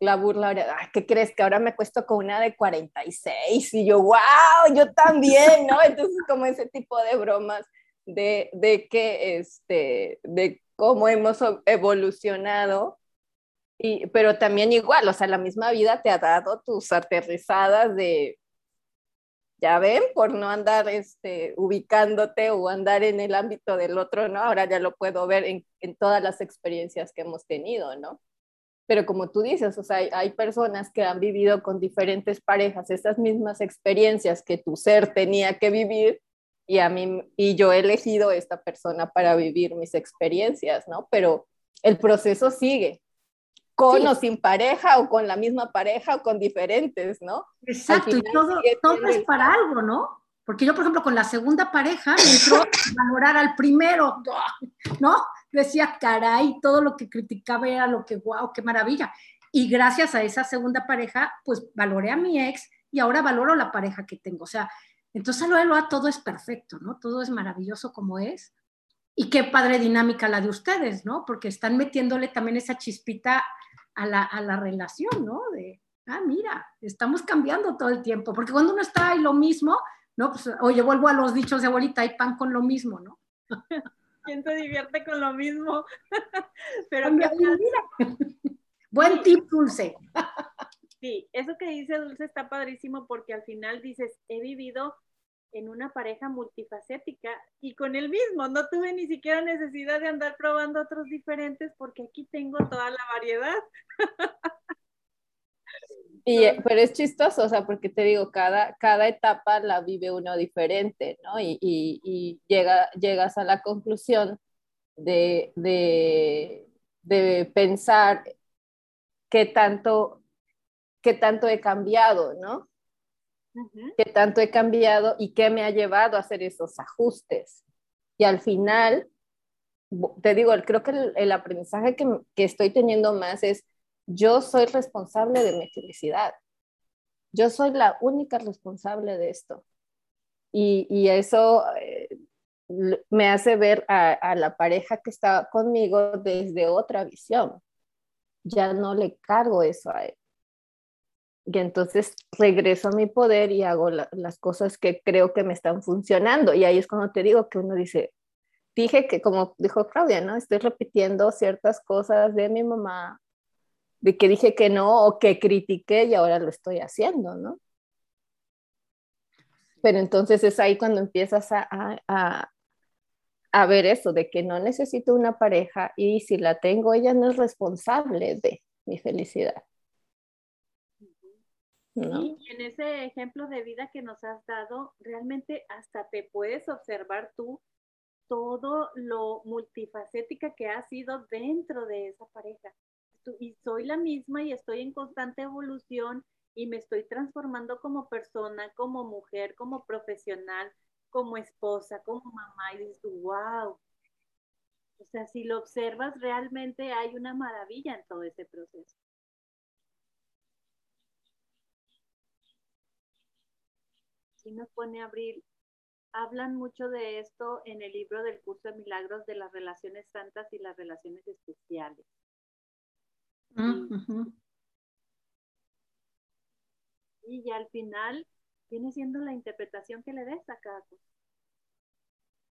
la burla, ahora, ¿qué crees? Que ahora me cuesto con una de 46 y yo, wow, yo también, ¿no? Entonces, como ese tipo de bromas de, de que, este, de cómo hemos evolucionado, y, pero también igual, o sea, la misma vida te ha dado tus aterrizadas de, ya ven, por no andar este, ubicándote o andar en el ámbito del otro, ¿no? Ahora ya lo puedo ver en, en todas las experiencias que hemos tenido, ¿no? Pero como tú dices, o sea, hay, hay, personas que han vivido con diferentes parejas estas mismas experiencias que tu ser tenía que vivir y a mí y yo he elegido esta persona para vivir mis experiencias, ¿no? Pero el proceso sigue, con o sin pareja o con la misma pareja o con diferentes, ¿no? Exacto, y todo, todo es para algo, ¿no? Porque yo, por ejemplo, con la segunda pareja me entró a valorar al primero, [laughs] ¿no? Decía, caray, todo lo que criticaba era lo que, wow, qué maravilla. Y gracias a esa segunda pareja, pues valoré a mi ex y ahora valoro la pareja que tengo. O sea, entonces, lo a todo es perfecto, ¿no? Todo es maravilloso como es. Y qué padre dinámica la de ustedes, ¿no? Porque están metiéndole también esa chispita a la, a la relación, ¿no? De, ah, mira, estamos cambiando todo el tiempo. Porque cuando uno está ahí lo mismo, ¿no? Pues, oye, vuelvo a los dichos de abuelita, hay pan con lo mismo, ¿no? [laughs] ¿Quién se divierte con lo mismo? [laughs] Pero mira. [laughs] Buen tip, Dulce. Sí, eso que dice Dulce está padrísimo porque al final dices, he vivido en una pareja multifacética y con el mismo, no tuve ni siquiera necesidad de andar probando otros diferentes porque aquí tengo toda la variedad. [laughs] Y, eh, pero es chistoso, o sea, porque te digo, cada, cada etapa la vive uno diferente, ¿no? Y, y, y llega, llegas a la conclusión de, de, de pensar qué tanto, qué tanto he cambiado, ¿no? Qué tanto he cambiado y qué me ha llevado a hacer esos ajustes. Y al final, te digo, creo que el, aprendizaje que, que estoy teniendo más es yo soy responsable de mi felicidad. Yo soy la única responsable de esto. Y, y eso eh, me hace ver a, a, la pareja que está conmigo desde otra visión. Ya no le cargo eso a él. Y entonces regreso a mi poder y hago la, las cosas que creo que me están funcionando. Y ahí es cuando te digo que uno dice, dije que como dijo Claudia, ¿no? Estoy repitiendo ciertas cosas de mi mamá, de que dije que no o que critiqué y ahora lo estoy haciendo, ¿no? Pero entonces es ahí cuando empiezas a, a, a, ver eso, de que no necesito una pareja y si la tengo, ella no es responsable de mi felicidad. Y en ese ejemplo de vida que nos has dado, realmente hasta te puedes observar tú todo lo multifacética que ha sido dentro de esa pareja y soy la misma y estoy en constante evolución y me estoy transformando como persona, como mujer, como profesional, como esposa, como mamá y dices, wow. O sea, si lo observas, realmente hay una maravilla en todo ese proceso. Si nos pone Abril, hablan mucho de esto en el libro del curso de milagros de las relaciones santas y las relaciones especiales. Y ya al final viene siendo la interpretación que le des a cada cosa.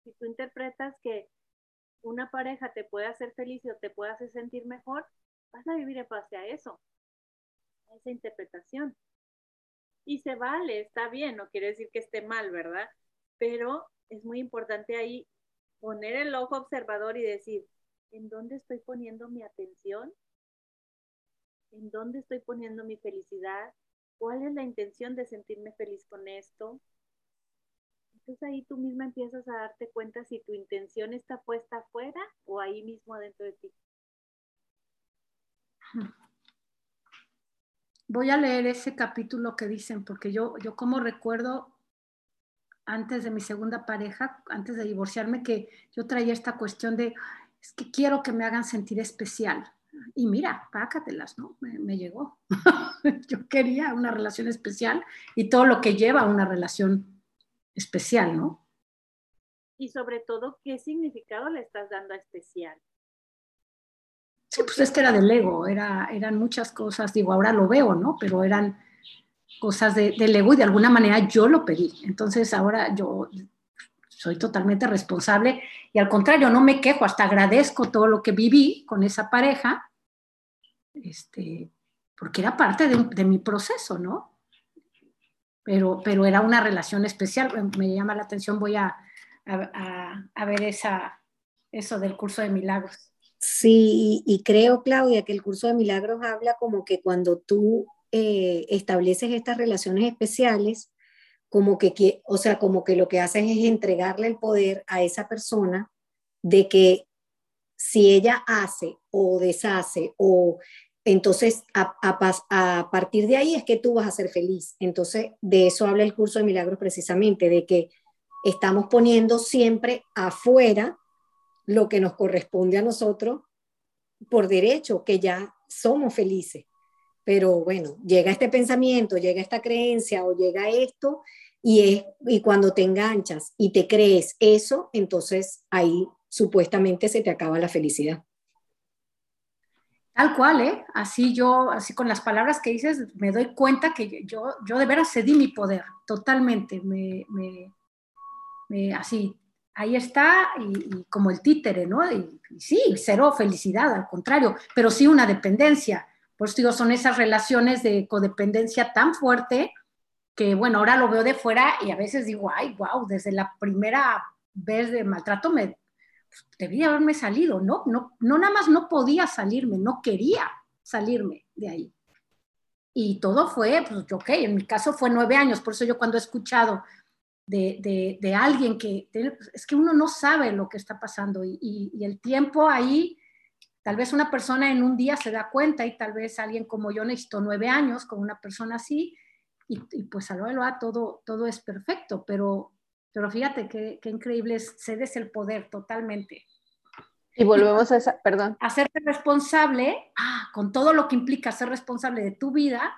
Si tú interpretas que una pareja te puede hacer feliz o te puede hacer sentir mejor, vas a vivir en base a eso, a esa interpretación. Y se vale, está bien, no quiere decir que esté mal, ¿verdad? Pero es muy importante ahí poner el ojo observador y decir, ¿en dónde estoy poniendo mi atención? en dónde estoy poniendo mi felicidad, cuál es la intención de sentirme feliz con esto. Entonces ahí tú misma empiezas a darte cuenta si tu intención está puesta afuera o ahí mismo adentro de ti. [laughs] Voy a leer ese capítulo que dicen, porque yo, yo como recuerdo antes de mi segunda pareja, antes de divorciarme, que yo traía esta cuestión de, es que quiero que me hagan sentir especial y mira, pácatelas, ¿no? Me, llegó. [laughs] Yo quería una relación especial y todo lo que lleva a una relación especial, ¿no? Y sobre todo, ¿qué significado le estás dando a especial? Sí, pues es que era del ego, era, eran muchas cosas, digo, ahora lo veo, ¿no? Pero eran cosas de, del ego y de alguna manera yo lo pedí. Entonces ahora yo soy totalmente responsable y al contrario, no me quejo, hasta agradezco todo lo que viví con esa pareja, este, porque era parte de, mi proceso, ¿no? Pero, pero era una relación especial, me llama la atención, voy a, a, a ver esa, eso del curso de milagros. Sí, y creo, Claudia, que el curso de milagros habla como que cuando tú eh, estableces estas relaciones especiales, como que, o sea, como que lo que haces es entregarle el poder a esa persona de que si ella hace o deshace o entonces a, a, partir de ahí es que tú vas a ser feliz. Entonces de eso habla el curso de milagros precisamente, de que estamos poniendo siempre afuera lo que nos corresponde a nosotros por derecho, que ya somos felices. Pero bueno, llega este pensamiento, llega esta creencia o llega esto y, es, y cuando te enganchas y te crees eso, entonces ahí supuestamente se te acaba la felicidad. Tal cual, ¿eh? Así yo, así con las palabras que dices, me doy cuenta que yo, yo de veras cedí mi poder, totalmente, me, me, me así, ahí está, y, como el títere, ¿no? Y, sí, cero felicidad, al contrario, pero sí una dependencia. Por eso digo, son esas relaciones de codependencia tan fuerte que bueno, ahora lo veo de fuera y a veces digo, ay, wow, desde la primera vez de maltrato me pues, debía haberme salido, ¿no? No, no nada más no podía salirme, no quería salirme de ahí. Y todo fue, pues, ok, en mi caso fue nueve años, por eso yo cuando he escuchado de, de, alguien que, es que uno no sabe lo que está pasando y, y, el tiempo ahí, tal vez una persona en un día se da cuenta y tal vez alguien como yo necesito nueve años con una persona así y, y pues a lo a todo, todo es perfecto, pero, pero fíjate qué, qué increíble es, cedes el poder totalmente. Y volvemos a esa, perdón. Hacerte responsable, ah, con todo lo que implica ser responsable de tu vida,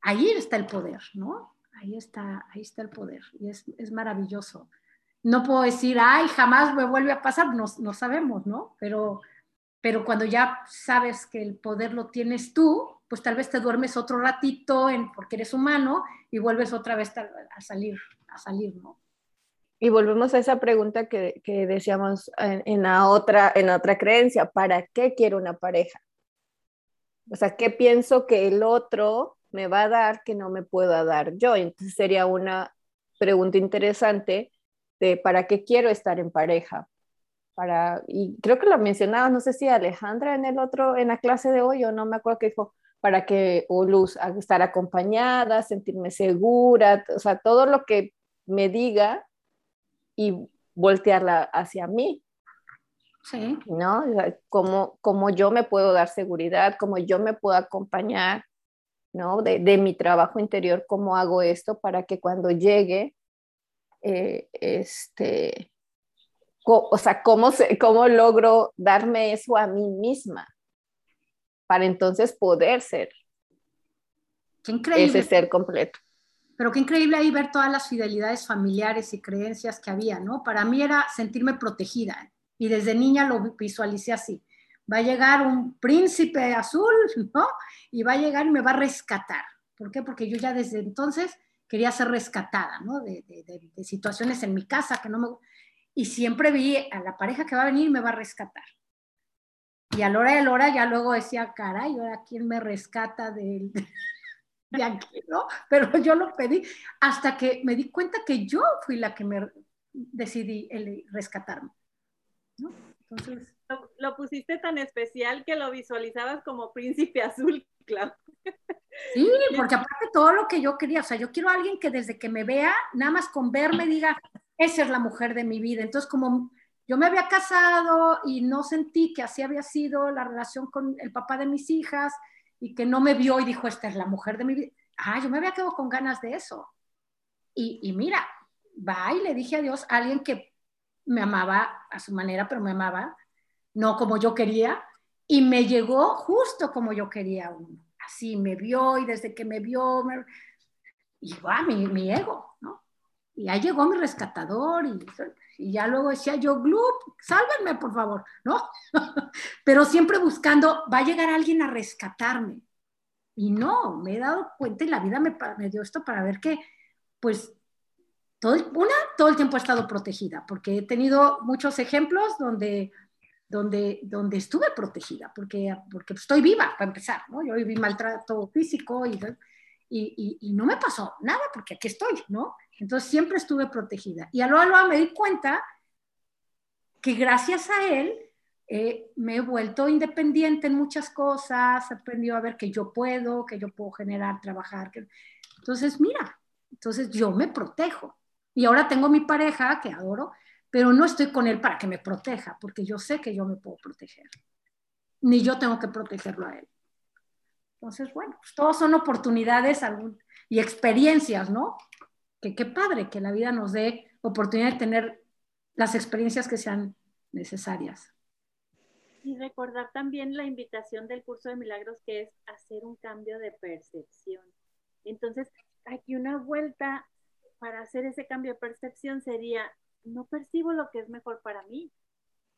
ahí está el poder, ¿no? Ahí está, ahí está el poder y es, es maravilloso. No puedo decir, ay, jamás me vuelve a pasar, no, no sabemos, ¿no? Pero, pero cuando ya sabes que el poder lo tienes tú, pues tal vez te duermes otro ratito en, porque eres humano y vuelves otra vez a, salir, a salir, ¿no? Y volvemos a esa pregunta que, que decíamos en, la otra, en otra creencia, ¿para qué quiero una pareja? O sea, ¿qué pienso que el otro me va a dar que no me pueda dar yo? Entonces sería una pregunta interesante de ¿para qué quiero estar en pareja? Para, y creo que lo mencionaba, no sé si Alejandra en el otro, en la clase de hoy, o no me acuerdo que dijo, para que, o Luz, estar acompañada, sentirme segura, o sea, todo lo que me diga y voltearla hacia mí. Sí. ¿No? Como, como yo me puedo dar seguridad, como yo me puedo acompañar, ¿no? De, de mi trabajo interior, cómo hago esto para que cuando llegue, eh, este, o sea, cómo, se, cómo logro darme eso a mí misma para entonces poder ser ese ser completo. Pero qué increíble ahí ver todas las fidelidades familiares y creencias que había, ¿no? Para mí era sentirme protegida y desde niña lo visualicé así. Va a llegar un príncipe azul, ¿no? Y va a llegar y me va a rescatar. ¿Por qué? Porque yo ya desde entonces quería ser rescatada, ¿no? De, situaciones en mi casa que no me... Y siempre vi a la pareja que va a venir y me va a rescatar. Y a la hora de la hora ya luego decía, caray, ¿ahora quién me rescata del, de aquí, ¿no? Pero [laughs] yo lo pedí hasta que me di cuenta que yo fui la que me decidí el rescatarme. Entonces... Lo, pusiste tan especial que lo visualizabas como príncipe azul, [laughs] claro. Sí, porque aparte todo lo que yo quería, o sea, yo quiero a alguien que desde que me vea, nada más con verme diga, esa es la mujer de mi vida. Entonces, como yo me había casado y no sentí que así había sido la relación con el papá de mis hijas, y que no me vio y dijo, esta es la mujer de mi vida. Ah, yo me había quedado con ganas de eso. Y, y mira, va y le dije a Dios, a alguien que me amaba a su manera, pero me amaba, no como yo quería, y me llegó justo como yo quería. Así me vio y desde que me vio, me... y va, mi, mi ego, ¿no? Y ahí llegó mi rescatador y y ya luego decía yo, Gloop, sálvenme por favor, ¿no? [laughs] Pero siempre buscando, va a llegar alguien a rescatarme. Y no, me he dado cuenta y la vida me, me dio esto para ver que, pues, todo, una, todo el tiempo he estado protegida, porque he tenido muchos ejemplos donde, donde, donde estuve protegida, porque, porque estoy viva, para empezar, ¿no? Yo viví maltrato físico y, y, y, no me pasó nada, porque aquí estoy, ¿no? Entonces siempre estuve protegida. Y a lo largo me di cuenta que gracias a él eh, me he vuelto independiente en muchas cosas, aprendió a ver que yo puedo, que yo puedo generar, trabajar. Entonces, mira, entonces yo me protejo. Y ahora tengo mi pareja, que adoro, pero no estoy con él para que me proteja, porque yo sé que yo me puedo proteger. Ni yo tengo que protegerlo a él. Entonces, bueno, pues todos son oportunidades y experiencias, ¿no? que qué padre que la vida nos dé oportunidad de tener las experiencias que sean necesarias. Y recordar también la invitación del curso de milagros que es hacer un cambio de percepción. Entonces, aquí una vuelta para hacer ese cambio de percepción sería, no percibo lo que es mejor para mí,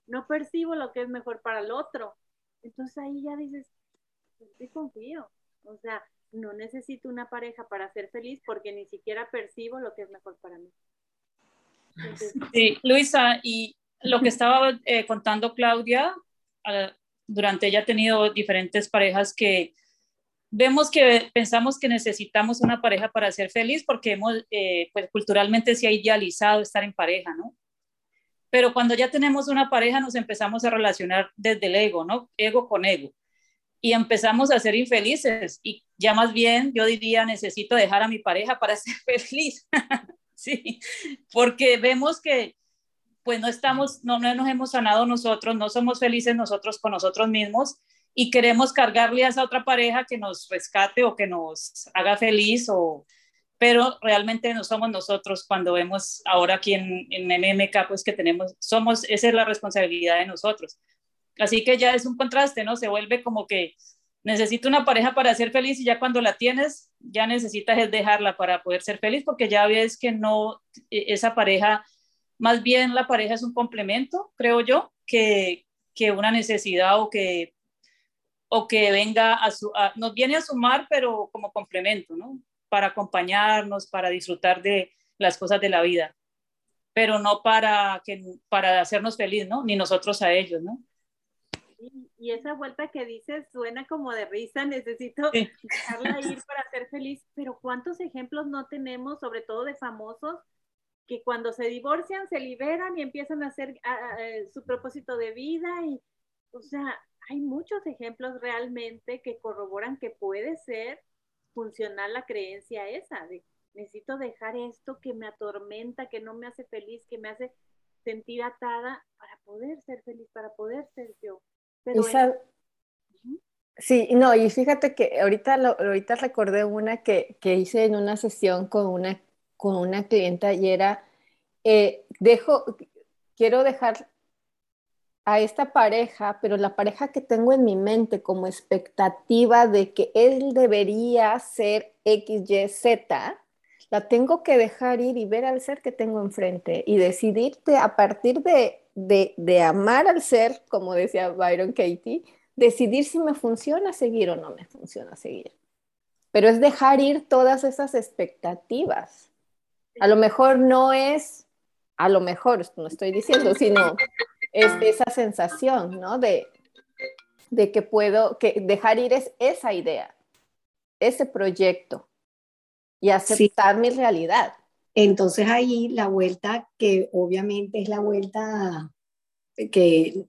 no percibo lo que es mejor para el otro. Entonces ahí ya dices, yo te confío. O sea, no necesito una pareja para ser feliz porque ni siquiera percibo lo que es mejor para mí. sí, Luisa, y lo que estaba eh, contando Claudia, durante ella ha tenido diferentes parejas que vemos que pensamos que necesitamos una pareja para ser feliz porque hemos, eh, pues culturalmente se ha idealizado estar en pareja, ¿no? Pero cuando ya tenemos una pareja nos empezamos a relacionar desde el ego, ¿no? Ego con ego y empezamos a ser infelices y ya más bien yo diría necesito dejar a mi pareja para [laughs] ser feliz. [laughs] sí, porque vemos que pues no estamos, no, no nos hemos sanado nosotros, no somos felices nosotros con nosotros mismos y queremos cargarle a esa otra pareja que nos rescate o que nos haga feliz o pero realmente no somos nosotros cuando vemos ahora aquí en, en MMK pues que tenemos somos esa es la responsabilidad de nosotros Así que ya es un contraste, ¿no? Se vuelve como que necesito una pareja para ser feliz y ya cuando la tienes, ya necesitas dejarla para poder ser feliz porque ya ves que no, e, esa pareja, más bien la pareja es un complemento, creo yo, que, que una necesidad o que, o que venga a, su, nos viene a sumar, pero como complemento, ¿no? Para acompañarnos, para disfrutar de las cosas de la vida, pero no para, que, para hacernos feliz, ¿no? Ni nosotros a ellos, ¿no? y esa vuelta que dices suena como de risa, necesito dejarla [laughs] ir para ser feliz, pero ¿cuántos ejemplos no tenemos, sobre todo de famosos, que cuando se divorcian se liberan y empiezan a hacer su propósito de vida? Y, o sea, hay muchos ejemplos realmente que corroboran que puede ser funcional la creencia esa, de necesito dejar esto que me atormenta, que no me hace feliz, que me hace sentir atada para poder ser feliz, para poder ser yo. Sí, no, y fíjate que ahorita, ahorita recordé una que, que, hice en una sesión con una, con una clienta y era, eh, dejo, quiero dejar a esta pareja, pero la pareja que tengo en mi mente como expectativa de que él debería ser X, Y, Z, la tengo que dejar ir y ver al ser que tengo enfrente y decidirte a partir de de, amar al ser, como decía Byron Katie, decidir si me funciona seguir o no me funciona seguir. Pero es dejar ir todas esas expectativas. A lo mejor no es, a lo mejor, no estoy diciendo, sino es esa sensación, ¿no? De, de que puedo, que dejar ir es esa idea, ese proyecto y aceptar mi realidad. Entonces ahí la vuelta, que obviamente es la vuelta que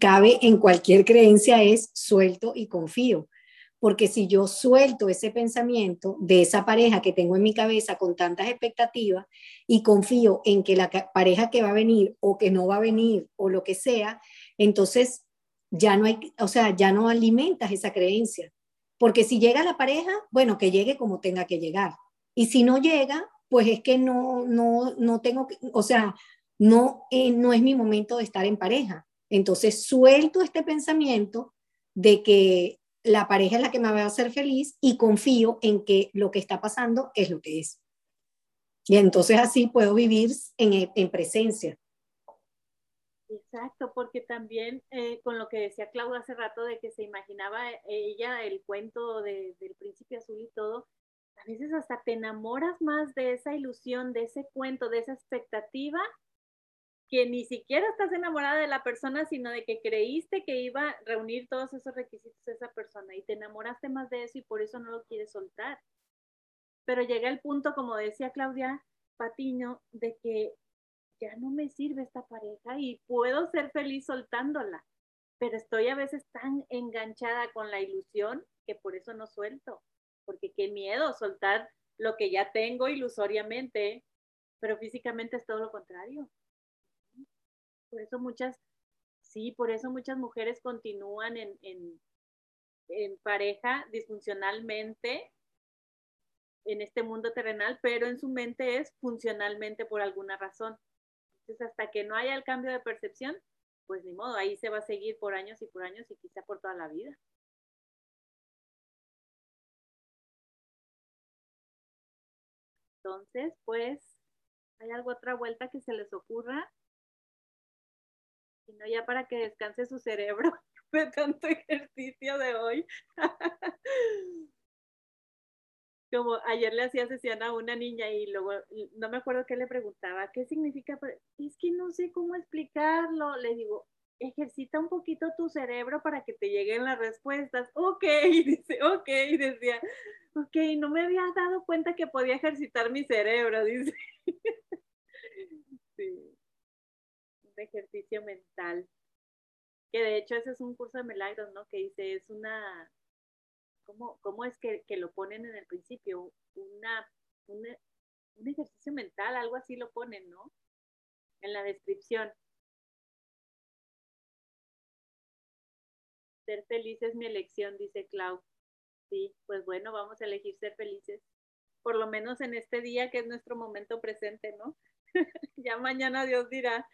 cabe en cualquier creencia, es suelto y confío. Porque si yo suelto ese pensamiento de esa pareja que tengo en mi cabeza con tantas expectativas y confío en que la pareja que va a venir o que no va a venir o lo que sea, entonces ya no hay, o sea, ya no alimentas esa creencia. Porque si llega la pareja, bueno, que llegue como tenga que llegar. Y si no llega, pues es que no, no, no tengo, o sea, no, eh, no es mi momento de estar en pareja. Entonces suelto este pensamiento de que la pareja es la que me va a hacer feliz y confío en que lo que está pasando es lo que es. Y entonces así puedo vivir en, en presencia. Exacto, porque también eh, con lo que decía Claudia hace rato de que se imaginaba ella el cuento del príncipe azul y todo, a veces hasta te enamoras más de esa ilusión, de ese cuento, de esa expectativa, que ni siquiera estás enamorada de la persona, sino de que creíste que iba a reunir todos esos requisitos de esa persona y te enamoraste más de eso y por eso no lo quieres soltar. Pero llega el punto, como decía Claudia Patiño, de que ya no me sirve esta pareja y puedo ser feliz soltándola, pero estoy a veces tan enganchada con la ilusión que por eso no suelto porque qué miedo soltar lo que ya tengo ilusoriamente, pero físicamente es todo lo contrario. Por eso muchas, sí, por eso muchas mujeres continúan en, en, en pareja disfuncionalmente en este mundo terrenal, pero en su mente es funcionalmente por alguna razón. Entonces, hasta que no haya el cambio de percepción, pues ni modo, ahí se va a seguir por años y por años y quizá por toda la vida. Entonces, pues, ¿hay alguna otra vuelta que se les ocurra? Si no, ya para que descanse su cerebro [laughs] de tanto ejercicio de hoy. [laughs] Como ayer le hacía sesión a una niña y luego no me acuerdo qué le preguntaba, ¿qué significa? Es que no sé cómo explicarlo. Le digo, ejercita un poquito tu cerebro para que te lleguen las respuestas. Ok, [laughs] dice, ok, decía, ok, no me había dado cuenta que podía ejercitar mi cerebro, dice. sí, ejercicio mental. que de hecho ese es un curso de milagros, ¿no? Que dice, es una, ¿cómo, cómo es que, que lo ponen en el principio? Una, una, un ejercicio mental, algo así lo ponen, ¿no? En la descripción. Ser feliz es mi elección, dice Clau. Sí, pues bueno, vamos a elegir ser felices. Por lo menos en este día que es nuestro momento presente, ¿no? [laughs] ya mañana Dios dirá.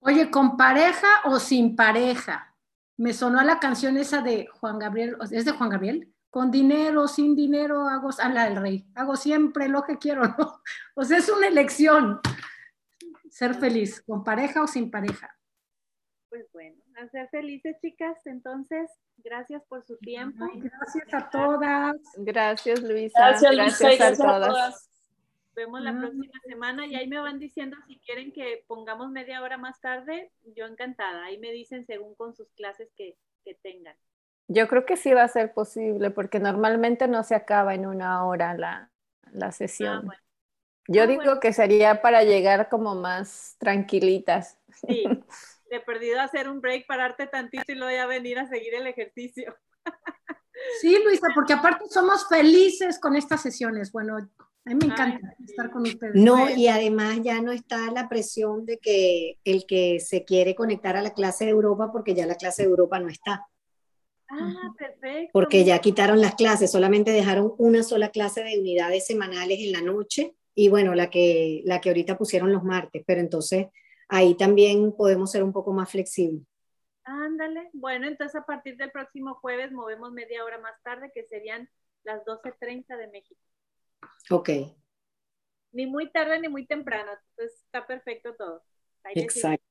Oye, ¿con pareja o sin pareja? Me sonó la canción esa de Juan Gabriel, ¿es de Juan Gabriel? Con dinero, sin dinero, hago, a la del rey, hago siempre lo que quiero, ¿no? [laughs] O sea, es una elección ser feliz, con pareja o sin pareja. Pues bueno, a ser felices, chicas. Entonces, gracias por su tiempo. gracias a todas. Gracias, Luisa. Gracias, gracias, a todas vemos la próxima semana y ahí me van diciendo si quieren que pongamos media hora más tarde, yo encantada. Ahí me dicen según con sus clases que, tengan. Yo creo que sí va a ser posible porque normalmente no se acaba en una hora la, sesión. Ah, yo ah, digo que sería para llegar como más tranquilitas. Sí, [laughs] he perdido hacer un break, pararte tantito y luego ya venir a seguir el ejercicio. Sí, Luisa, porque aparte somos felices con estas sesiones. Bueno, a mí me encanta estar con ustedes. No, y además ya no está la presión de que el que se quiere conectar a la clase de Europa, porque ya la clase de Europa no está. Ah, perfecto. Porque ya quitaron las clases, solamente dejaron una sola clase de unidades semanales en la noche y bueno, la que, la que ahorita pusieron los martes, pero entonces ahí también podemos ser un poco más flexibles. Ándale, bueno, entonces a partir del próximo jueves movemos media hora más tarde, que serían las 12.30 de México. Ok. Ni muy tarde ni muy temprano, entonces está perfecto todo. Exacto.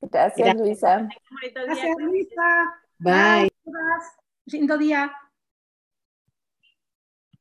Gracias, Luisa. Gracias, Luisa. Bye. Lindo día.